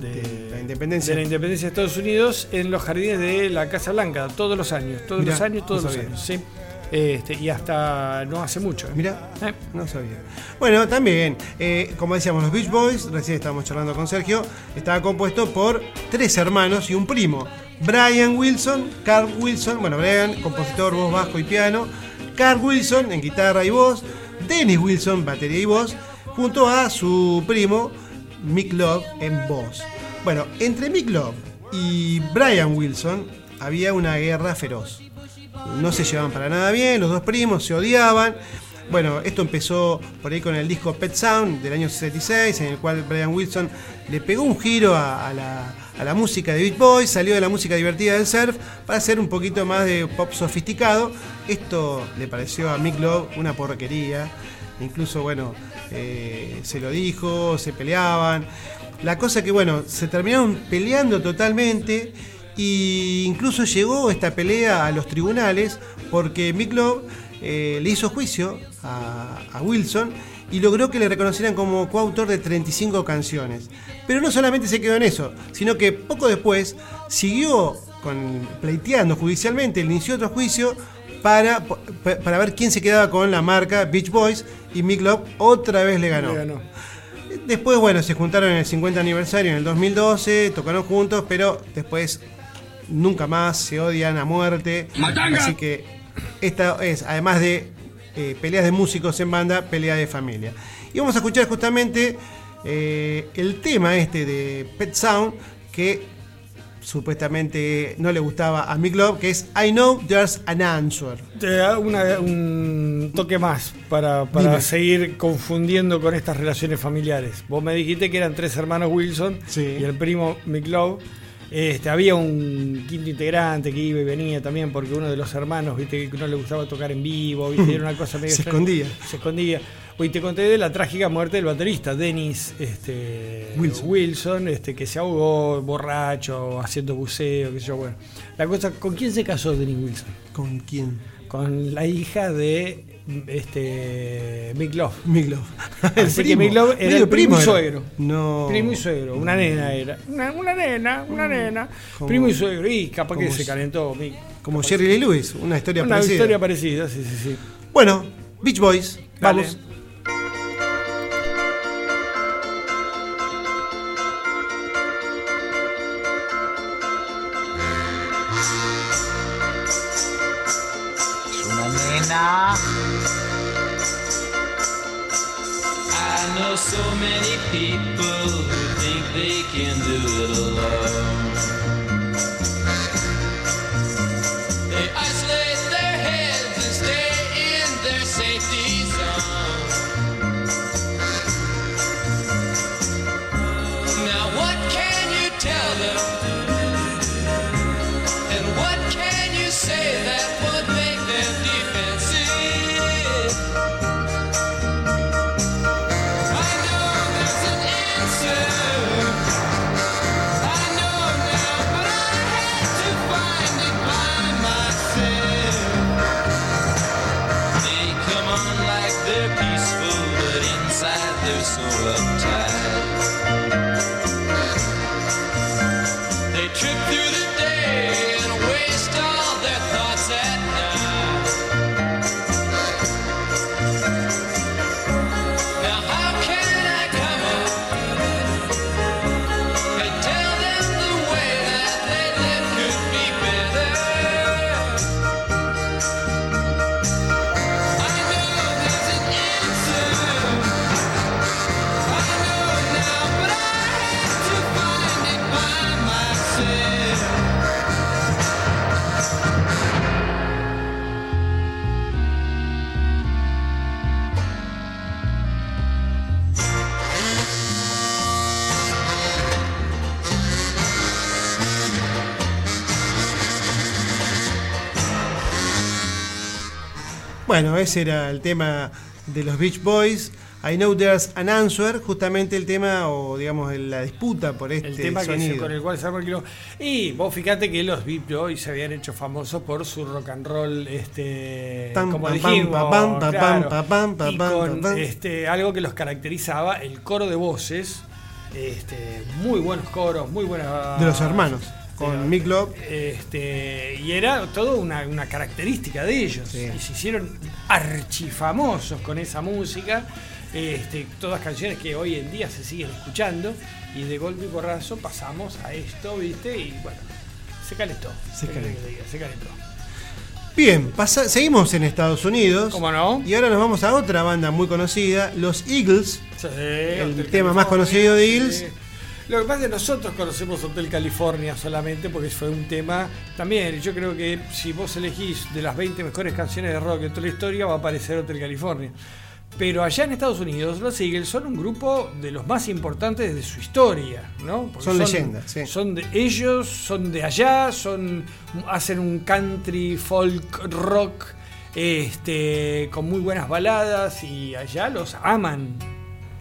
de, independencia. de la independencia de Estados Unidos, en los jardines de la Casa Blanca, todos los años, todos Mirá, los años, todos no los años, sí. Este, y hasta no hace mucho. ¿eh? Mira, Eh. no sabía. Bueno, también, eh, como decíamos, los Beach Boys, recién estábamos charlando con Sergio, estaba compuesto por tres hermanos y un primo. Brian Wilson, Carl Wilson, bueno, Brian, compositor, voz, bajo y piano. Carl Wilson en guitarra y voz. Dennis Wilson, batería y voz. Junto a su primo, Mick Love, en voz. Bueno, entre Mick Love y Brian Wilson había una guerra feroz no se llevaban para nada bien, los dos primos se odiaban. Bueno, esto empezó por ahí con el disco Pet Sound del año 66, en el cual Brian Wilson le pegó un giro a, la, a la música de Beat Boys, salió de la música divertida del surf para hacer un poquito más de pop sofisticado. Esto le pareció a Mick Love una porquería. Incluso, bueno, eh, se lo dijo, se peleaban. La cosa que, bueno, se terminaron peleando totalmente. Y incluso llegó esta pelea a los tribunales porque Mick Love eh, le hizo juicio a, Wilson y logró que le reconocieran como coautor de 35 canciones. Pero no solamente se quedó en eso, sino que poco después siguió con, pleiteando judicialmente, inició otro juicio para, para ver quién se quedaba con la marca Beach Boys y Mick Love otra vez. Le ganó. Después, bueno, se juntaron en el 50 aniversario en el 2012, tocaron juntos, pero después nunca más se odian a muerte. Así que esta es, además de eh, peleas de músicos en banda, pelea de familia. Y vamos a escuchar justamente eh, el tema este de Pet Sound que supuestamente no le gustaba a Mick Love, que es I Know There's an Answer. Te da una- un toque más para, para seguir confundiendo con estas relaciones familiares. Vos me dijiste que eran tres hermanos Wilson Sí. y el primo Mick Love. Este, había un quinto integrante que iba y venía también porque uno de los hermanos, viste, que no le gustaba tocar en vivo, viste, era una cosa medio Se extraña. escondía. Se escondía. Hoy te conté de la trágica muerte del baterista Dennis este, Wilson. Wilson, este, que se ahogó borracho, haciendo buceo, qué sé yo, bueno. La cosa, ¿con quién se casó Dennis Wilson? ¿Con quién? con la hija de este Mick Love. Mick Love. Así que Love era el primo y era. suegro. No. Primo y suegro, una nena era. Una, una nena, una nena. Como- Primo y suegro. Y capaz que se calentó Mick. Como Jerry Lee Lewis, una historia Una parecida. historia parecida, sí, sí, sí. Bueno, Beach Boys, vamos. Many people Bueno, ese era el tema de los Beach Boys. I know there's an answer, justamente el tema, o digamos, la disputa por este El tema que sonido. con el cual se. Y vos fíjate que los Beat Boys se habían hecho famosos por su rock and roll, este, Pam, como dijimos, claro. y con pam. este, algo que los caracterizaba, el coro de voces, este, muy buenos coros, muy buenas... De los hermanos, con Mick Love. Este, y era todo una, una característica de ellos. Sí. Y se hicieron archifamosos con esa música. Este, todas canciones que hoy en día se siguen escuchando. Y de golpe y porrazo pasamos a esto, ¿viste? Y bueno, se calentó. Se ¿Qué querés calentó. Se calentó. Bien, pasa- seguimos en Estados Unidos. ¿Cómo no? Y ahora nos vamos a otra banda muy conocida, los Eagles. Sí, El tema más conocido de sí. Lo que pasa es que nosotros conocemos Hotel California solamente porque fue un tema. También, yo creo que si vos elegís de las 20 mejores canciones de rock de toda la historia, va a aparecer Hotel California. Pero allá en Estados Unidos, los Eagles son un grupo de los más importantes de su historia, ¿no? Porque Son leyendas, sí. Son de ellos, son de allá, son hacen un country folk rock este con muy buenas baladas y allá los aman.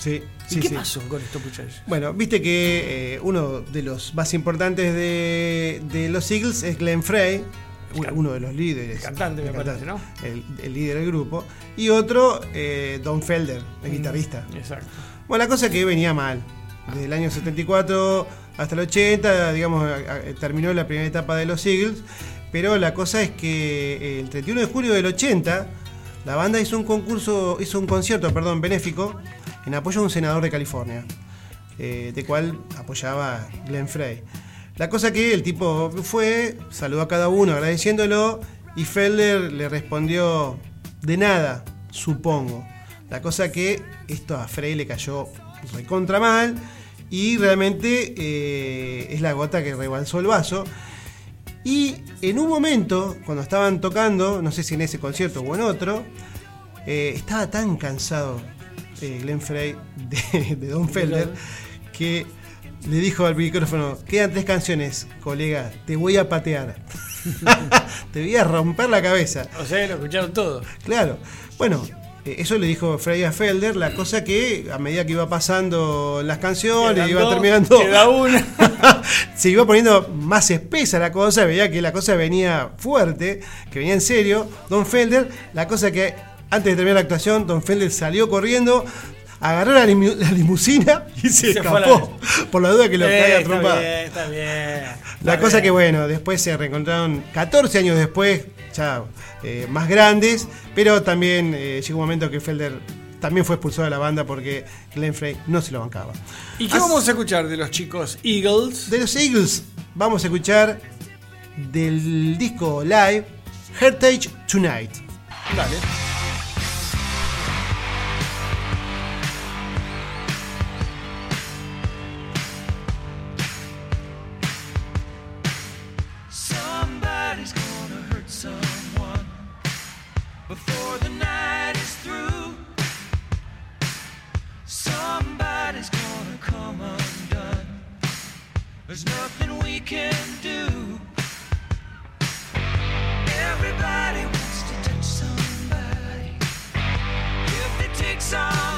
Sí, ¿Y sí, qué sí. pasó con estos muchachos? Bueno, viste que eh, uno de los más importantes de, de los Eagles es Glenn Frey, uno- de los líderes. El cantante, me El parece, ¿no? El, el líder del grupo. Y otro, eh, Don Felder, el guitarrista. Exacto. Bueno, la cosa que venía mal. Desde el año 74 hasta el 80, digamos, terminó la primera etapa de los Eagles. Pero la cosa es que eh, el 31 de julio del 80, la banda hizo un concurso, hizo un concierto, perdón, benéfico, en apoyo a un senador de California, eh, de cual apoyaba Glenn Frey. La cosa que el tipo fue, saludó a cada uno agradeciéndolo y Felder le respondió de nada, supongo. La cosa que esto a Frey le cayó recontra mal y realmente eh, es la gota que rebalsó el vaso. Y en un momento, cuando estaban tocando, no sé si en ese concierto o en otro, eh, estaba tan cansado eh, Glenn Frey de, de Don Felder que le dijo al micrófono, quedan tres canciones, colega, te voy a patear. te voy a romper la cabeza. O sea, lo escucharon todo. Claro. Bueno, eh, eso le dijo Frey a Felder, la cosa que a medida que iba pasando las canciones, iba terminando. queda una. se iba poniendo más espesa la cosa, veía que la cosa venía fuerte, que venía en serio. Don Felder, la cosa que antes de terminar la actuación, Don Felder salió corriendo, agarró la, limu- la limusina y se, la escapó. Por la duda que lo Eh, caiga está bien, está bien. La cosa que bueno, después se reencontraron 14 años después, ya eh, más grandes, pero también eh, llegó un momento que Felder también fue expulsado de la banda porque Glenn Frey no se lo bancaba. ¿Y qué As- vamos a escuchar de los chicos Eagles? De los Eagles vamos a escuchar del disco live Heritage Tonight. Dale. There's nothing we can do. Everybody wants to touch somebody. If it takes all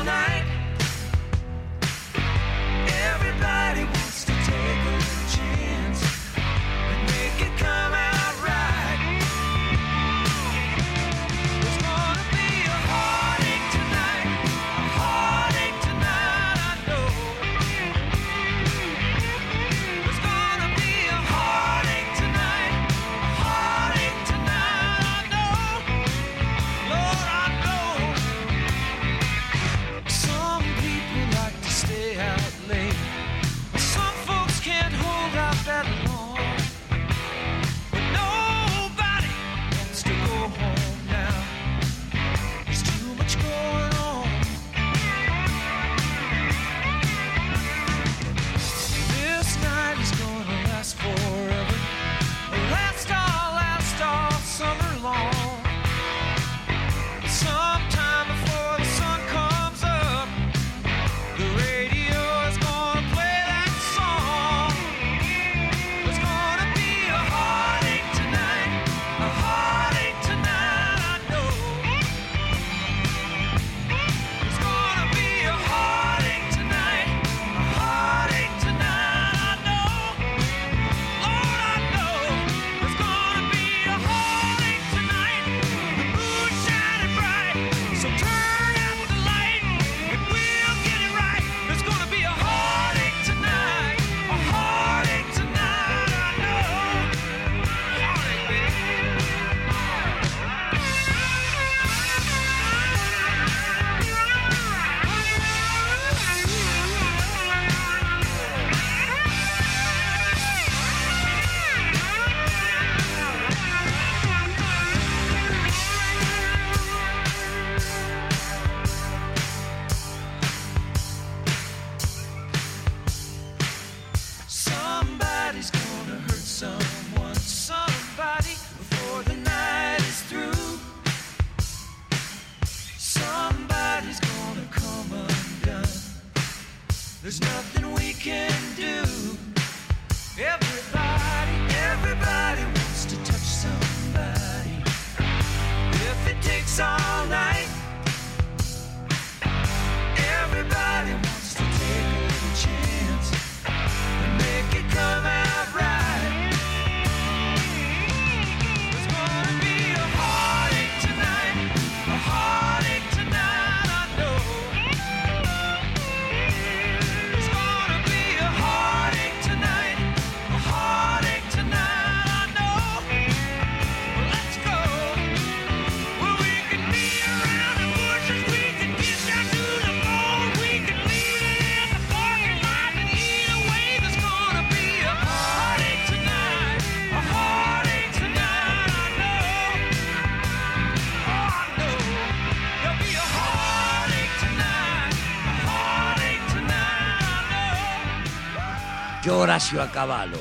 Horacio Acabalo,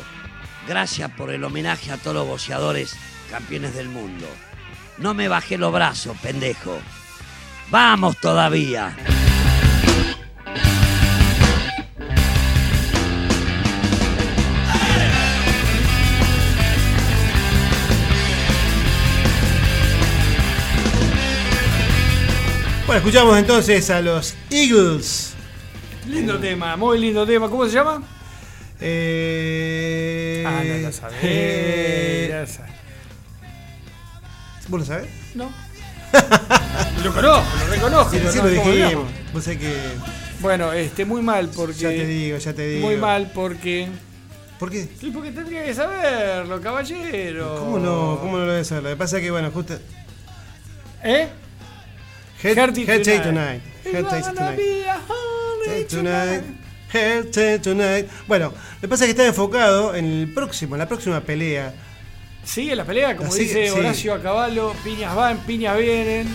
gracias por el homenaje a todos los boxeadores campeones del mundo. No me bajé los brazos, pendejo. ¡Vamos todavía! Bueno, escuchamos entonces a los Eagles. Lindo tema, muy lindo tema. ¿Cómo se llama? Eh, Ah, no lo sabés. eh, ya sabés. ¿Vos lo sabés? No. lo conozco, lo reconozco. Sí, pero sí no lo dijimos. Vos sabés que. Bueno, este, muy mal porque. Ya te digo, ya te digo. Muy mal porque. ¿Por qué? Sí, porque tendría que saberlo, caballero. ¿Cómo no? ¿Cómo no lo debes saber? Lo que pasa es que, bueno, justo. ¿Eh? Head, Heart Head Take Tonight. Head Tonight. a Take Tonight. Tonight. Bueno, lo que pasa es que está enfocado en el próximo, en la próxima pelea. Sigue la pelea, como dice sí. Horacio a caballo, piñas van, piñas vienen.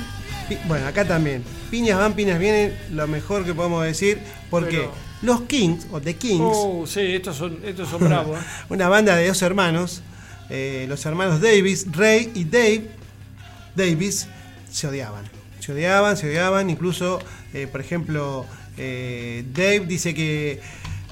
Pi- Bueno, acá también. Piñas van, piñas vienen, lo mejor que podemos decir. Porque Pero- los Kings, o The Kings, Oh, sí, estos son, estos son bravos. ¿eh? una banda de dos hermanos, eh, los hermanos Davis, Ray y Dave Davis, se odiaban. Se odiaban, se odiaban. Incluso, eh, por ejemplo, eh, Dave dice que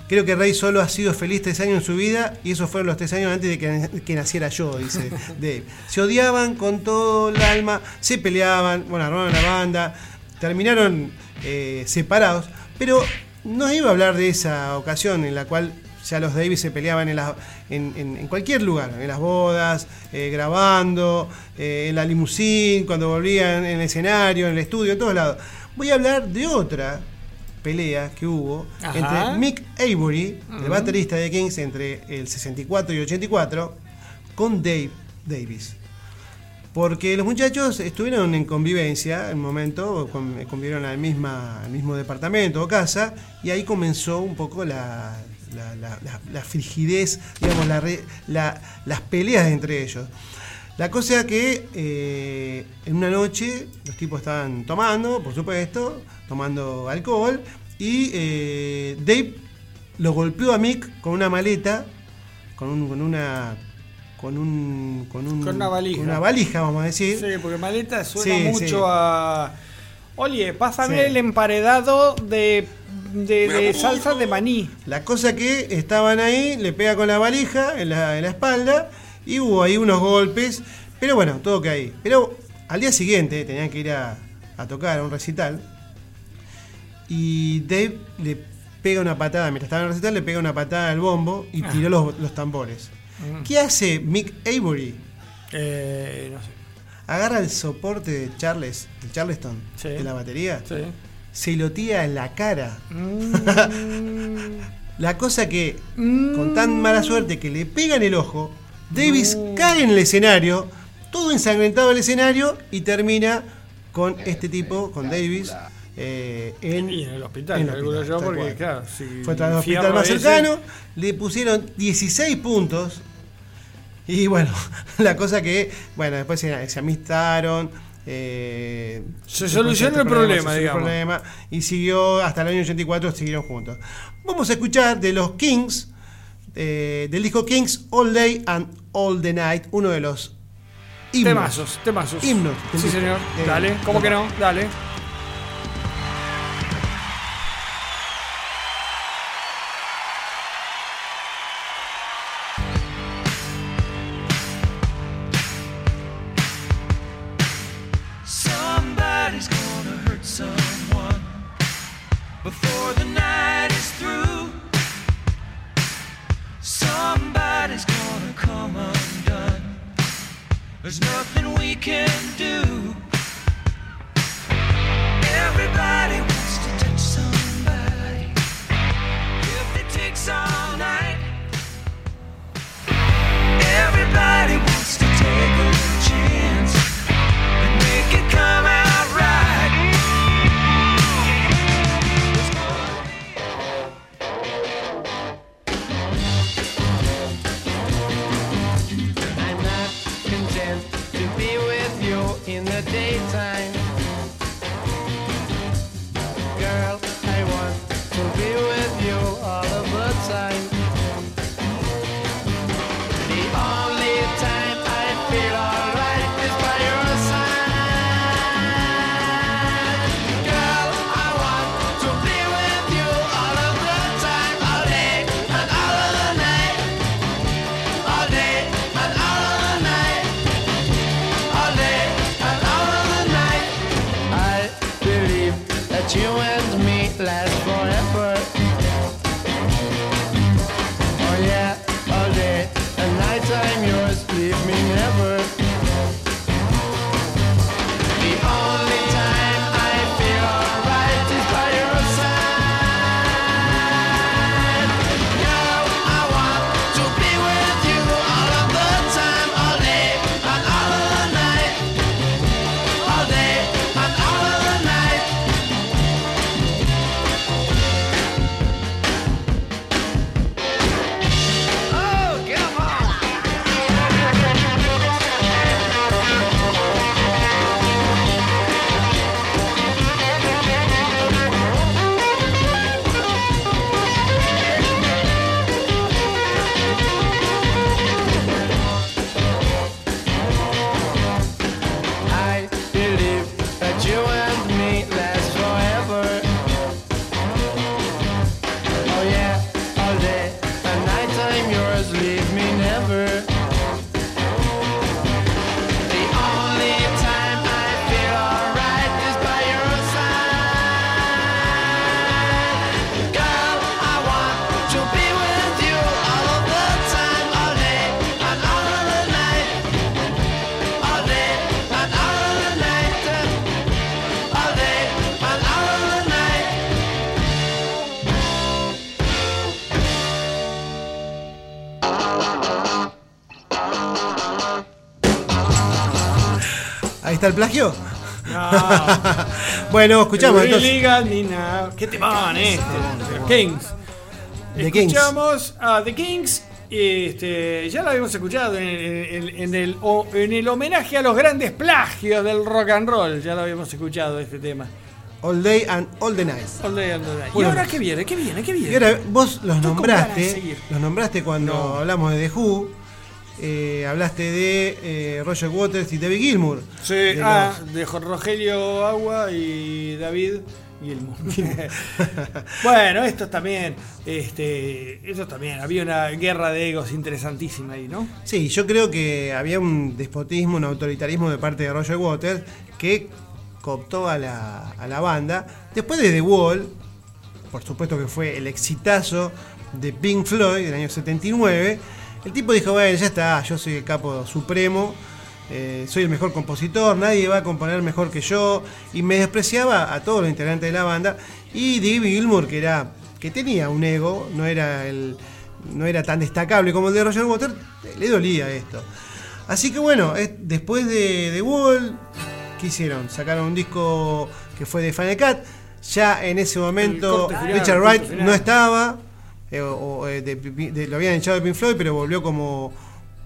creo que Ray solo ha sido feliz tres años en su vida y esos fueron los tres años antes de que, que naciera yo, dice Dave. Se odiaban con todo el alma, se peleaban, bueno, armaron la banda, terminaron eh, separados, pero no iba a hablar de esa ocasión en la cual ya los Davis se peleaban en, la- en- en- en cualquier lugar, en las bodas, eh, grabando, eh, en la limusín, cuando volvían en el escenario, en el estudio, en todos lados. Voy a hablar de otra pelea que hubo Ajá. entre Mick Avery, el baterista de Kings, entre el 64 y 84, con Dave Davis. Porque los muchachos estuvieron en convivencia en un momento, con- convivieron misma, al mismo departamento o casa, y ahí comenzó un poco la, la, la- la- frigidez, digamos, las peleas entre ellos. La cosa que eh, en una noche los tipos estaban tomando, por supuesto, tomando alcohol, y eh, Dave lo golpeó a Mick con una maleta, con, un- con una... Con, un, con, un- Con una valija. con una valija, vamos a decir. Sí, porque maleta suena Sí, mucho sí. a. Oye, pásame Sí. el emparedado de, de, de salsa de maní. La cosa que estaban ahí, le pega con la valija en la, en la espalda y hubo ahí unos golpes, pero bueno, todo que ahí. Pero al día siguiente tenían que ir a, a tocar a un recital y Dave le pega una patada, mientras estaba en el recital, le pega una patada al bombo y Ah. tiró los, los tambores. Mm. ¿Qué hace Mick Avery? Eh, no sé. agarra el soporte de Charles, de Charleston, Sí. de la batería, Sí. se lo tira en la cara. Mm. La cosa que, con tan mala suerte que le pega en el ojo, Davis cae en el escenario, todo ensangrentado el escenario y termina con este tipo, con Davis, eh, en, Y en el hospital, en el hospital, yo, porque cual. claro, si Fue al el hospital más ese- cercano, le pusieron 16 puntos. Y bueno, la cosa que, bueno, después se, se amistaron. eh, Se solucionó el problema, se solucionó el digamos. problema, y siguió hasta el año 84, siguieron juntos. Vamos a escuchar de los Kings, eh, del disco Kings All Day and All the Night, uno de los himnos. Temazos, temazos. Himnos Sí, disco. señor. Eh, Dale, ¿cómo que no? Dale. El plagio. No. bueno, escuchamos entonces. me now. ¿Qué te van este? The Kings. The Kings. Escuchamos a The Kings. Este, ya lo habíamos escuchado en, en- en el, o- en el homenaje a los grandes plagios del rock and roll. Ya lo habíamos escuchado este tema. All Day and All the Night. All day and all day. ¿Y Bueno. ahora qué viene? ¿Qué viene? ¿Qué viene? Y ahora vos los nombraste, los nombraste cuando No. hablamos de The Who, eh, hablaste de eh, Roger Waters y David Gilmour. Sí, De ah, los- de Jo- Rogelio Agua y David Gilmour. bueno, esto también, este, también, había una guerra de egos interesantísima ahí, ¿no? Sí, yo creo que había un despotismo, un autoritarismo de parte de Roger Waters que cooptó a la, a la banda. Después de The Wall, por supuesto que fue el exitazo de Pink Floyd del año 79, el tipo dijo, bueno, ya está, yo soy el capo supremo eh, soy el mejor compositor, nadie va a componer mejor que yo, y me despreciaba a todos los integrantes de la banda, y David Gilmour, que era que tenía un ego, no era, el, no era tan destacable como el de Roger Waters, le dolía esto. Así que bueno, es- después de The Wall, ¿qué hicieron? Sacaron un disco que fue de Final Cut, ya en ese momento final, Richard Wright no estaba, eh, o- eh, de- de- lo habían echado de Pink Floyd, pero volvió como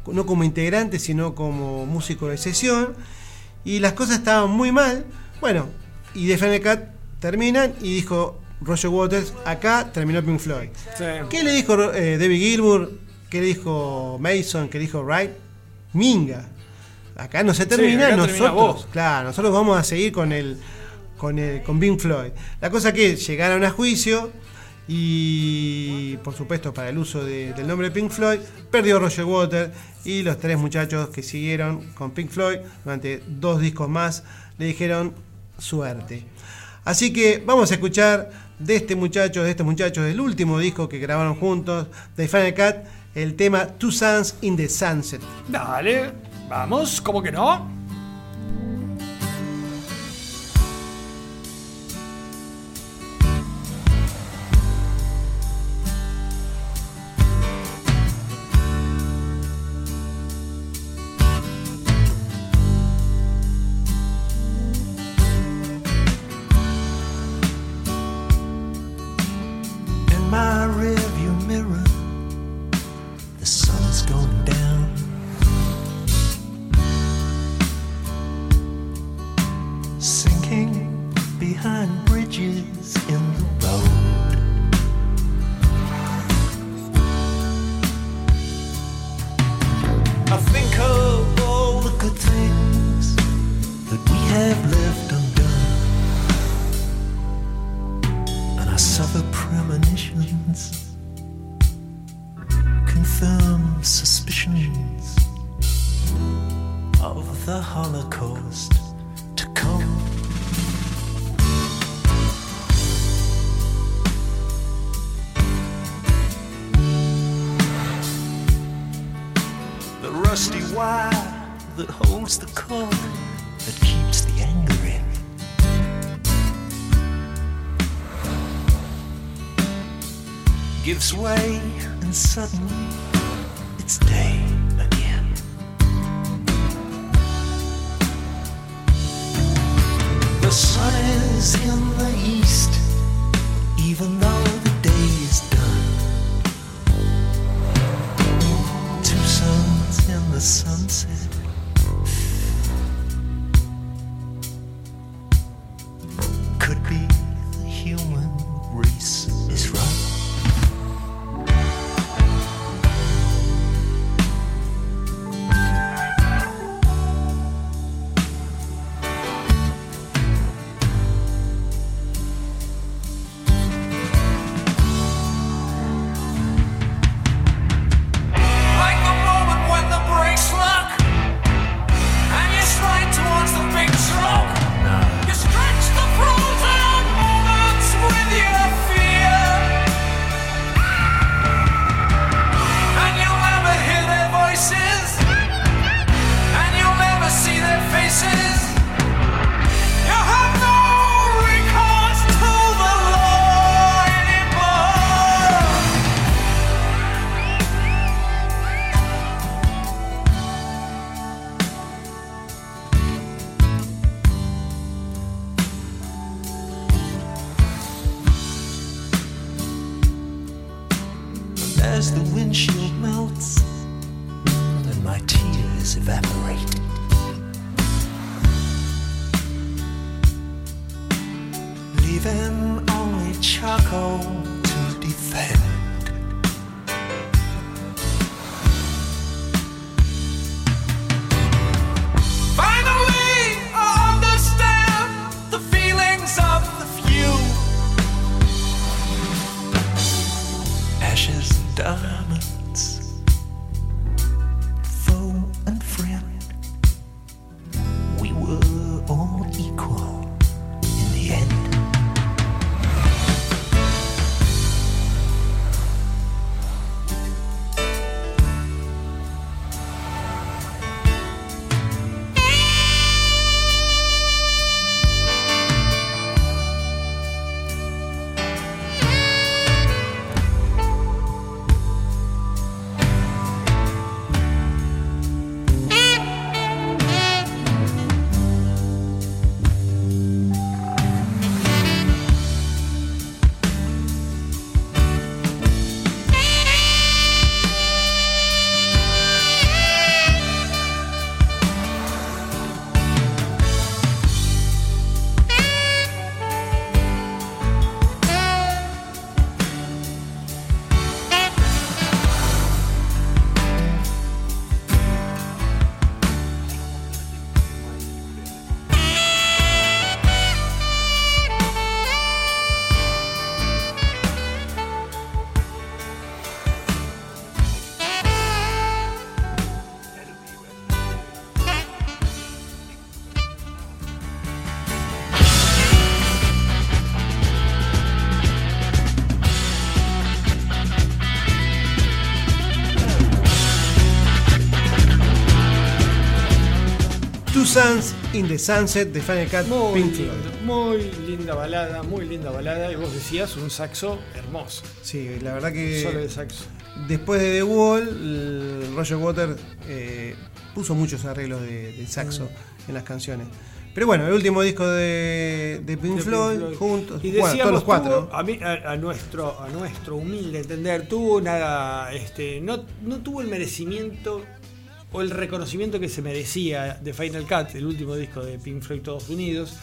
no como integrante, sino como músico de sesión. Y las cosas estaban muy mal. Bueno, y Final Cut terminan y dijo Roger Waters, acá terminó Pink Floyd. Sí. ¿Qué le dijo eh, David Gilmour? ¿Qué le dijo Mason? ¿Qué le dijo Wright? Minga. Acá no se termina, nosotros. vos. Claro, nosotros vamos a seguir con el con el con Pink Floyd. La cosa que llegaron a juicio y por supuesto para el uso de- del nombre Pink Floyd perdió Roger Waters y los tres muchachos que siguieron con Pink Floyd durante dos discos más le dijeron suerte. Así que vamos a escuchar de este muchacho, de estos muchachos, del último disco que grabaron juntos, de Final Cut, el tema Two Suns in the Sunset. Dale, vamos, ¿cómo que no? Suns in the Sunset de Final Cut Muy Pink lindo, Floyd. muy linda balada, muy linda balada. Y vos decías un saxo hermoso. Sí, la verdad que Solo de saxo. después de The Wall, Roger Water eh, puso muchos arreglos de, de saxo en las canciones. Pero bueno, el último disco de, de Pink, de Pink Floyd, juntos, Y bueno, decíamos, todos los cuatro. tuvo- a, mí- a- a nuestro, a nuestro humilde entender, tuvo nada, este, no, no tuvo el merecimiento o el reconocimiento que se merecía de Final Cut, el último disco de Pink Floyd Todos Unidos,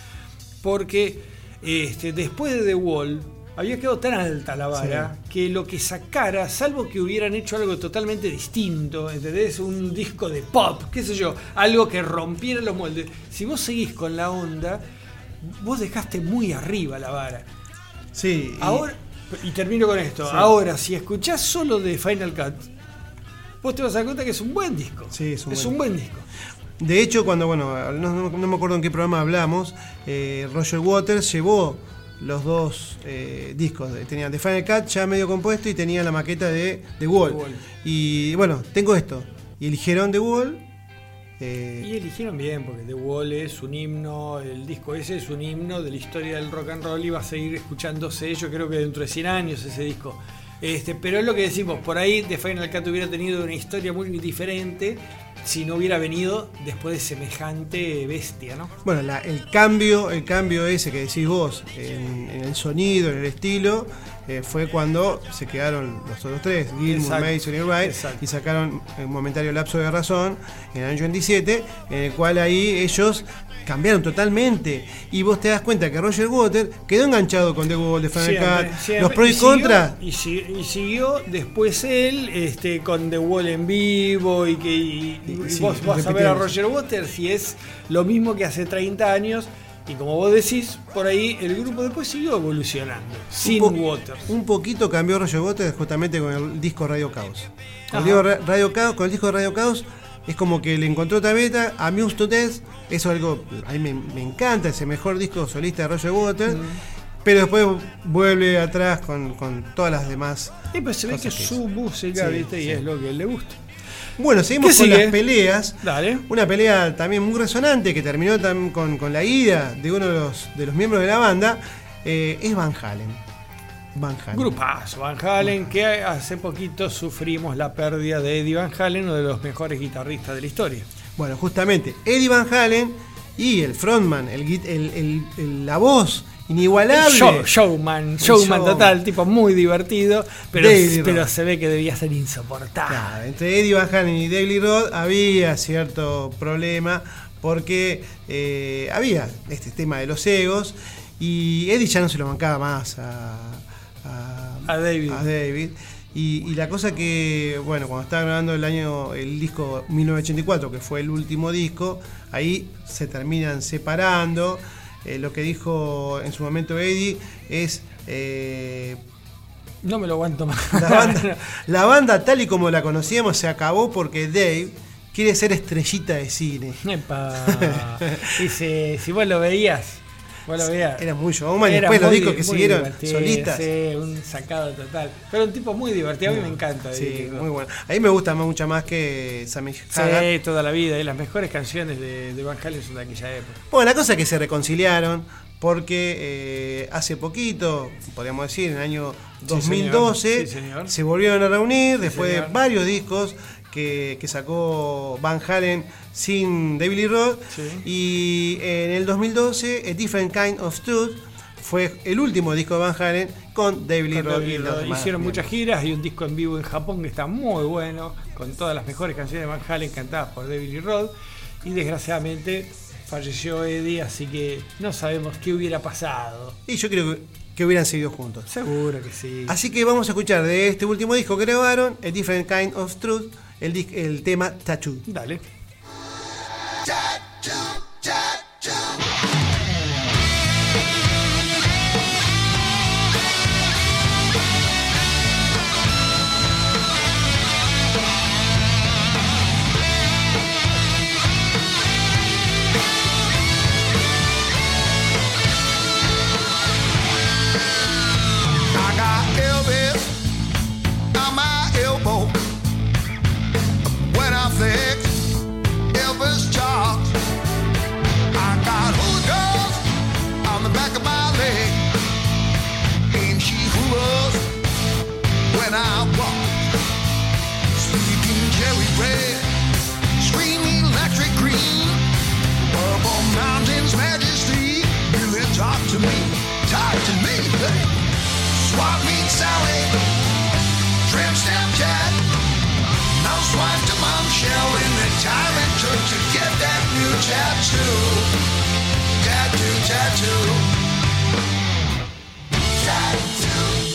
porque este, después de The Wall había quedado tan alta la vara que lo que sacara, salvo que hubieran hecho algo totalmente distinto, ¿entendés? Un disco de pop, qué sé yo, algo que rompiera los moldes. Si vos seguís con la onda, vos dejaste muy arriba la vara. Sí, y- Ahora, y termino con esto. Sí. Ahora, si escuchás solo de Final Cut, vos te vas a dar cuenta que es un buen disco. Sí, es un buen un buen disco. De hecho, cuando, bueno, no, me acuerdo en qué programa hablamos, eh, Roger Waters llevó los dos eh, discos. Tenía The Final Cut ya medio compuesto y tenía la maqueta de The Wall. The Wall. Y bueno, tengo esto. Y eligieron The Wall. eh, Y eligieron bien, porque The Wall es un himno, el disco ese es un himno de la historia del rock and roll y va a seguir escuchándose, yo creo que dentro de 100 años ese disco. Este, pero es lo que decimos, por ahí The Final Cut hubiera tenido una historia muy diferente si no hubiera venido después de semejante bestia, ¿no? Bueno, el cambio, el cambio ese que decís vos en el sonido, en el estilo, eh, fue cuando se quedaron los otros tres, Gilmour, Mason y Wright, exacto. y sacaron un momentario lapso de razón en el año 27, en el cual ahí ellos cambiaron totalmente. Y vos te das cuenta que Roger Water quedó enganchado con The Wall de siempre. los pros y, siguió- contras. Y, si- y siguió después él este, con The Wall en vivo y que y- y Y sí, vos vas a ver a. Roger Waters y es lo mismo que hace 30 años. Y como vos decís, por ahí el grupo después siguió evolucionando. Sin un, Waters. un poquito cambió Roger Waters justamente con el disco Radio Caos. Con Radio Caos, con el disco de Radio Caos es como que le encontró otra beta, Amuse to Death, eso es algo, a mí me, me encanta, ese mejor disco solista de Roger Waters, pero después vuelve atrás con, con todas las demás. Y pues se ve que su música, Sí, ¿viste? Y sí. es lo que a él le gusta. Bueno, seguimos ¿Qué con las peleas. Dale. Una pelea también muy resonante que terminó con, con la ida de uno de los, de los miembros de la banda, eh, es Van Halen. Van Halen. Grupazo, Van Halen, que hace poquito sufrimos la pérdida de Eddie Van Halen, uno de los mejores guitarristas de la historia. Bueno, justamente, Eddie Van Halen y el frontman, el, gui- el- el- el- la voz inigualable. Show- showman, showman show. total, tipo muy divertido, pero, pero se ve que debía ser insoportable. Claro, entre Eddie Van Halen y David Roth había cierto problema porque eh, había este tema de los egos y Eddie ya no se lo bancaba más a, a- A David. a David. Y, y la cosa que, bueno, cuando estaba grabando el año, el disco 1984, que fue el último disco, ahí se terminan separando. Eh, lo que dijo en su momento Eddie es eh, No me lo aguanto más. la banda, la banda tal y como la conocíamos se acabó porque Dave quiere ser estrellita de cine. Epa. Si, si vos lo veías, lo veías. Era muy showman Era después los discos di- que siguieron solistas. Sí, un sacado total. Pero un tipo muy divertido, a mí me encanta. Sí, muy bueno. A mí me gusta mucho más que Sammy Hagar. Sí, toda la vida. Y las mejores canciones de, de Van Halen son de aquella época. Bueno, la cosa es que se reconciliaron porque eh, hace poquito, podríamos decir, en el año Sí, 2012, señor. Sí, señor. se volvieron a reunir después de varios discos que, que sacó Van Halen sin David Lee Roth. Sí. Y en el 2012, A Different Kind of Truth fue el último disco de Van Halen con David Lee Roth. Hicieron muchas giras y un disco en vivo en Japón que está muy bueno, con todas las mejores canciones de Van Halen cantadas por David Lee Roth. Y desgraciadamente falleció Eddie, así que no sabemos qué hubiera pasado. Y yo creo que, que hubieran seguido juntos. Seguro que sí. Así que vamos a escuchar de este último disco que grabaron, A Different Kind of Truth, el, el tema Tattoo. Dale. I mountain's majesty. Billy, talk to me, talk to me. Hey. Swap meet Sally, trim Snapchat. Mouse wife to mom shell in the time it took to get that new tattoo. Tattoo, tattoo. Tattoo.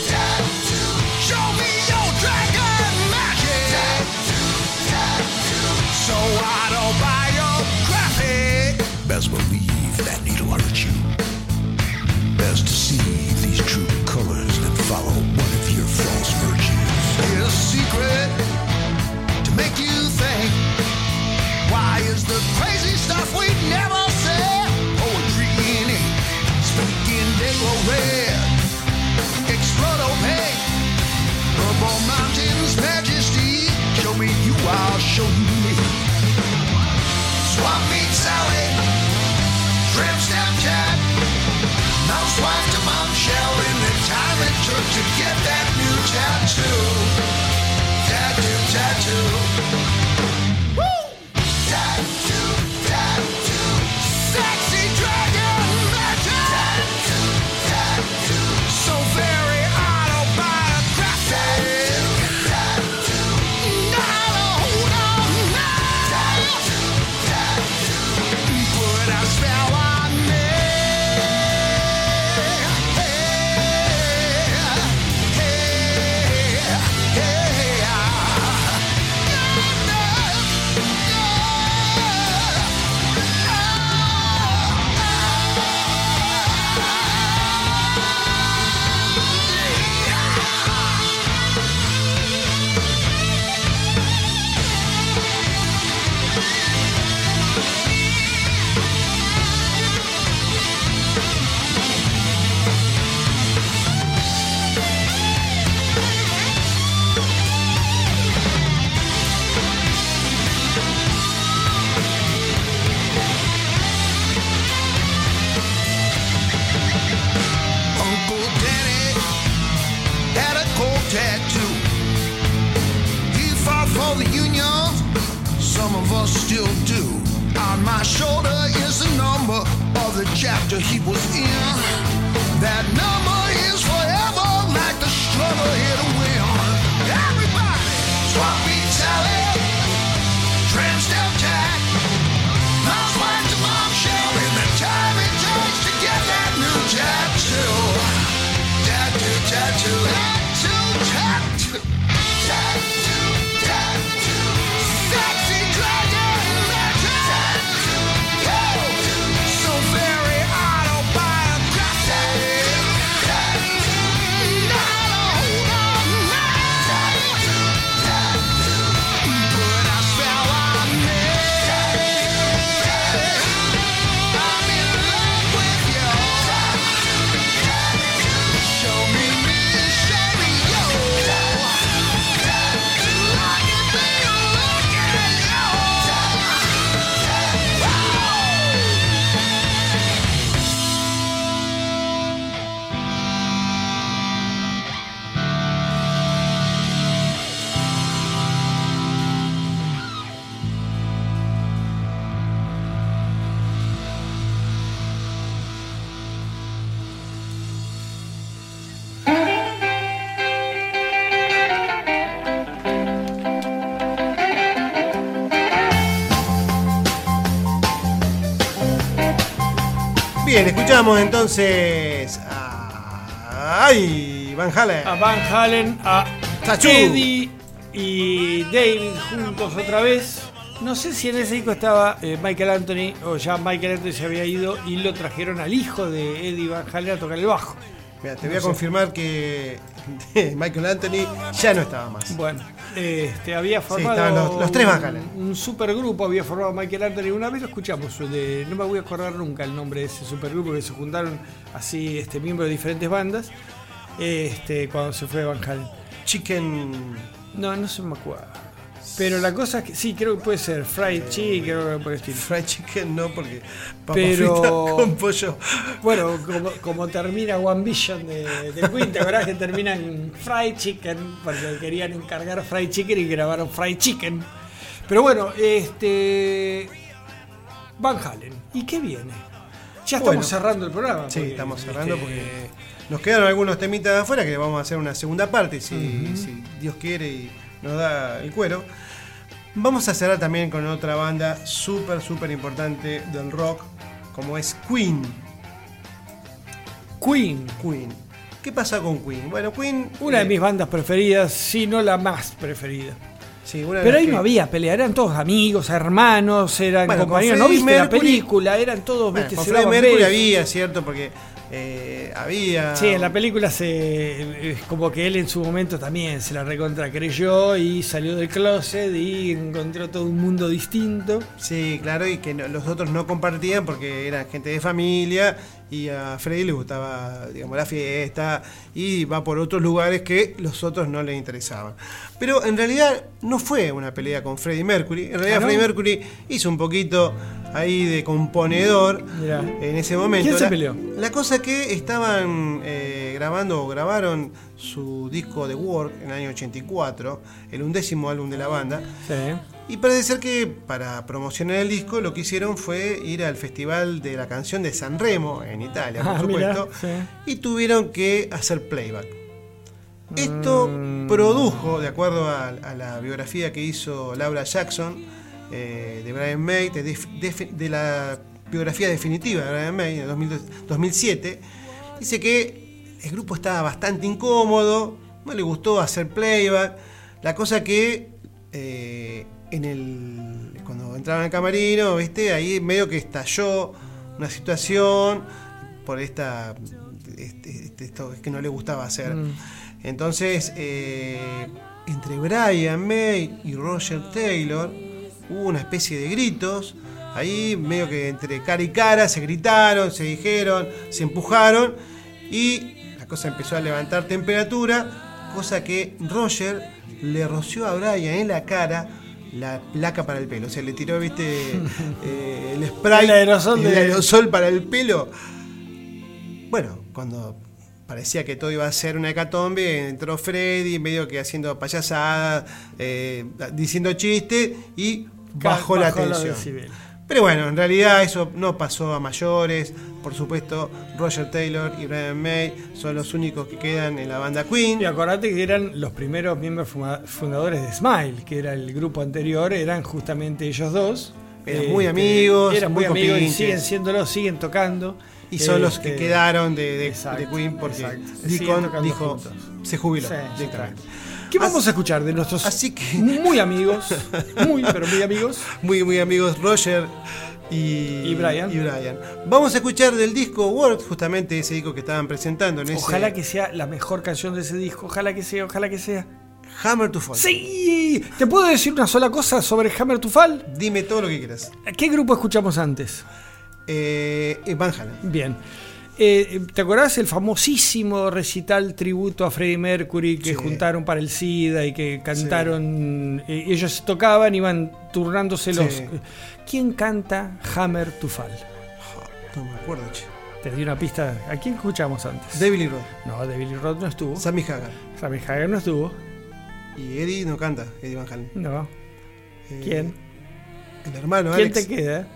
Escuchamos entonces a. ¡Ay! Van Halen. A Van Halen, a Tachu. Eddie y David juntos otra vez. No sé si en ese disco estaba eh, Michael Anthony o ya Michael Anthony se había ido y lo trajeron al hijo de Eddie Van Halen a tocar el bajo. Mira, te voy a confirmar que Michael Anthony ya no estaba más. Bueno, este, había formado. estaban los- los tres Van. Un, un supergrupo había formado Michael Anthony. Una vez lo escuchamos, de, no me voy a acordar nunca el nombre de ese supergrupo que se juntaron así este, miembros de diferentes bandas este, cuando se fue Van Halen. Chicken. No, no se me acuerdo. Pero la cosa es que sí, creo que puede ser Fried Chicken o algo por el estilo. Fried chicken no, porque papa Pero- frita con pollo. Bueno, como, como termina One Vision de, de Queen, ¿te acordás que termina en Fried Chicken? Porque querían encargar Fried Chicken y grabaron Fried Chicken. Pero bueno, este. Van Halen. ¿Y qué viene? Ya estamos Bueno. cerrando el programa. Sí, porque, estamos cerrando este, porque nos quedaron algunos temitas de afuera que vamos a hacer una segunda parte, si, si Dios quiere y nos da el cuero. Vamos a cerrar también con otra banda súper, súper importante del rock, como es Queen. Queen. Queen. ¿Qué pasa con Queen? Bueno, Queen. Una de eh, mis bandas preferidas, si no la más preferida. sí, una Pero ahí que- no había pelea, eran todos amigos, hermanos, eran Bueno, compañeros. ¿No viste la película? Eran todos, Bueno, viste, con Freddie Mercury besos. había, ¿cierto? Porque eh, había. Sí, en la película se es como que él en su momento también se la recontra creyó y salió del closet y encontró todo un mundo distinto. Sí, claro, y que no- los otros no compartían porque eran gente de familia y a Freddy le gustaba, digamos, la fiesta y va por otros lugares que los otros no le interesaban. Pero en realidad no fue una pelea con Freddie Mercury. En realidad ¿Ah, no? Freddie Mercury hizo un poquito ahí de componedor Mirá. en ese momento. ¿Quién se La- peleó? La cosa que estaban eh, grabando o grabaron su disco de Work en el año 84, el undécimo álbum de la banda. Sí. Y parece ser que para promocionar el disco lo que hicieron fue ir al Festival de la Canción de San Remo, en Italia, por Ah, mirá, supuesto, sí. y tuvieron que hacer playback. Esto produjo, de acuerdo a, a la biografía que hizo Laura Jackson eh, de Brian May, de, de- de la biografía definitiva de Brian May en 2000 2007, dice que el grupo estaba bastante incómodo, no le gustó hacer playback, la cosa que eh, en el cuando entraban al camarino, ¿viste? ahí medio que estalló una situación por esta este- este- esto que no le gustaba hacer. Mm. Entonces, eh, entre Brian May y Roger Taylor hubo una especie de gritos. Ahí medio que entre cara y cara se gritaron, se dijeron, se empujaron y la cosa empezó a levantar temperatura, cosa que Roger le roció a Brian en la cara la placa para el pelo. O sea, le tiró, viste, eh, el spray, El aerosol el aerosol para el pelo. Bueno, cuando parecía que todo iba a ser una hecatombe, entró Freddy, medio que haciendo payasadas, eh, diciendo chistes y Bajó la tensión. Pero bueno, en realidad eso no pasó a mayores. Por supuesto, Roger Taylor y Brian May son los únicos que quedan en la banda Queen. Y acordate que eran los primeros miembros fundadores de Smile, que era el grupo anterior, eran justamente ellos dos. Eran muy amigos, Eran muy, muy amigos y siguen siéndolo, siguen tocando. Y son los que Este, quedaron de, de- exacto, de Queen porque Deacon dijo, juntos. se jubiló Sí, directamente. ¿Qué vamos a escuchar de nuestros Así que muy amigos? Muy, pero muy amigos. muy, muy amigos Roger y, Y Brian. y Brian. Vamos a escuchar del disco World, justamente ese disco que estaban presentando en ese Ojalá que sea la mejor canción de ese disco. Ojalá que sea, ojalá que sea. Hammer to Fall. ¡Sí! ¿Te puedo decir una sola cosa sobre Hammer to Fall? Dime todo lo que quieras. ¿Qué grupo escuchamos antes? Eh, Van Halen. Bien. Eh, ¿Te acordás el famosísimo recital tributo a Freddie Mercury que Sí. juntaron para el SIDA y que cantaron? eh, ellos tocaban, iban turnándose los. Sí. ¿Quién canta Hammer to Fall? No me acuerdo, che. Te di una pista. ¿A quién escuchamos antes? David Lee Roth, No, de Billy Roth no estuvo. Sammy Hagar. Sammy Hagar no estuvo. Y Eddie no canta, Eddie Van Halen. No. Eh, ¿Quién? El hermano ¿Quién Alex te queda?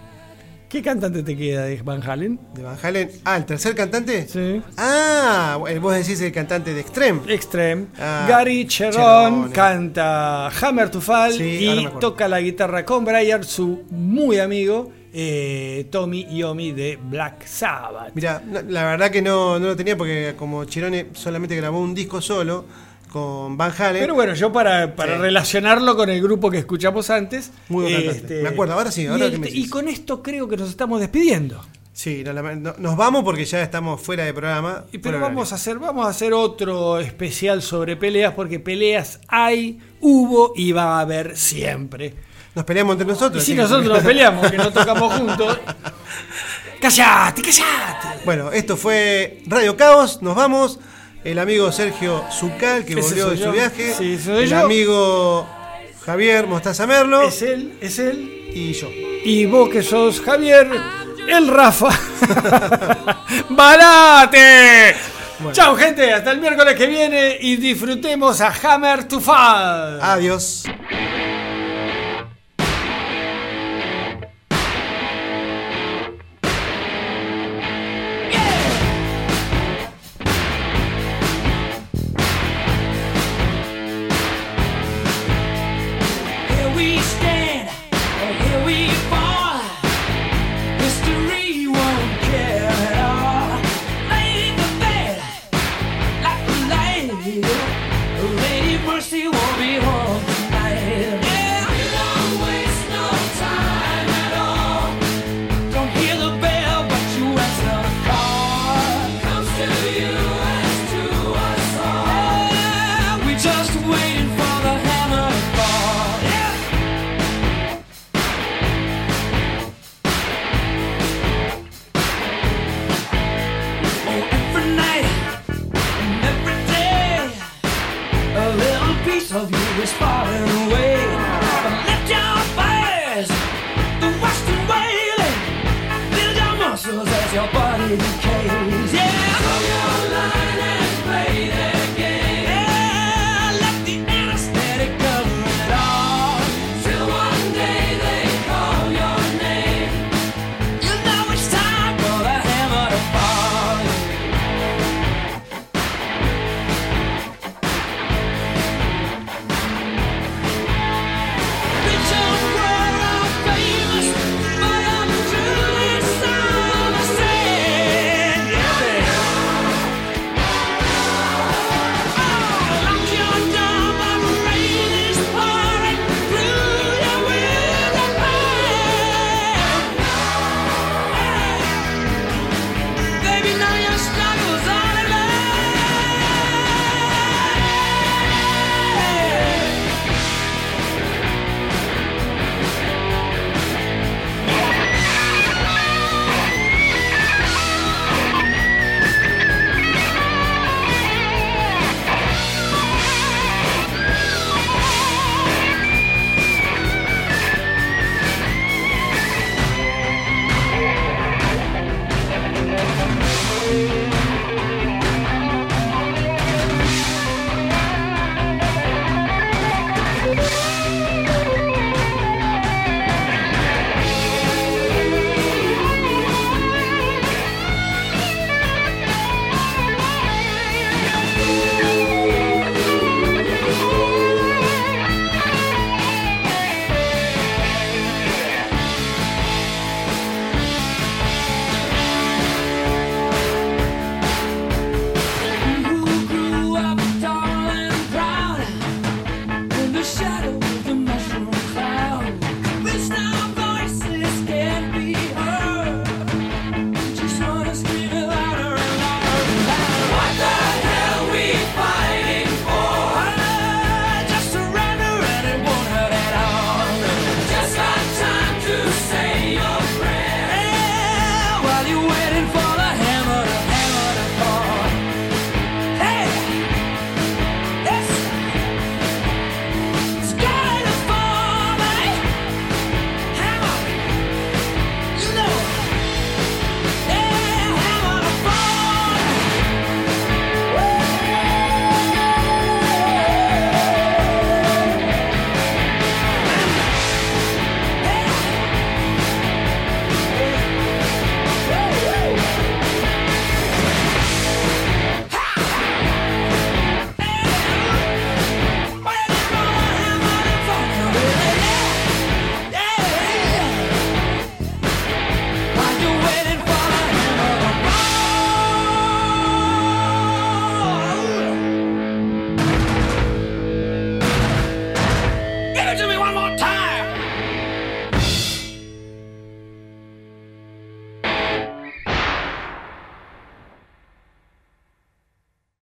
¿Qué cantante te queda de Van Halen? de Van Halen. Ah, ¿el tercer cantante? Sí. Ah, eh, vos decís el cantante de Extreme. Extreme. Ah, Gary Cherón Cherone. canta Hammer to Fall Sí, y toca la guitarra con Brian, su muy amigo eh, Tommy Yomi de Black Sabbath. Mira, la verdad que no, no lo tenía porque como Chirone solamente grabó un disco solo con Van Halen. Pero bueno, yo para, para Sí. relacionarlo con el grupo que escuchamos antes. Muy buen cantante. Me acuerdo, ahora sí, ahora y, que me y decís. con esto creo que nos estamos despidiendo. Sí, no, la- no- nos vamos porque ya estamos fuera de programa. Y pero vamos a hacer, vamos a hacer otro especial sobre peleas, porque peleas hay, hubo y va a haber siempre. Nos peleamos entre Y nosotros. si así que- nosotros nos peleamos, que no tocamos juntos. ¡Callate, callate! Bueno, esto fue Radio Caos, nos vamos. El amigo Sergio Zucal, que volvió de su yo. viaje. Sí, soy el yo. amigo Javier Mostaza Merlo. Es él, es él. Y yo. Y vos que sos Javier, el Rafa. ¡Balate! Chao, gente. Hasta el miércoles que viene y disfrutemos a Hammer to Fall. Adiós.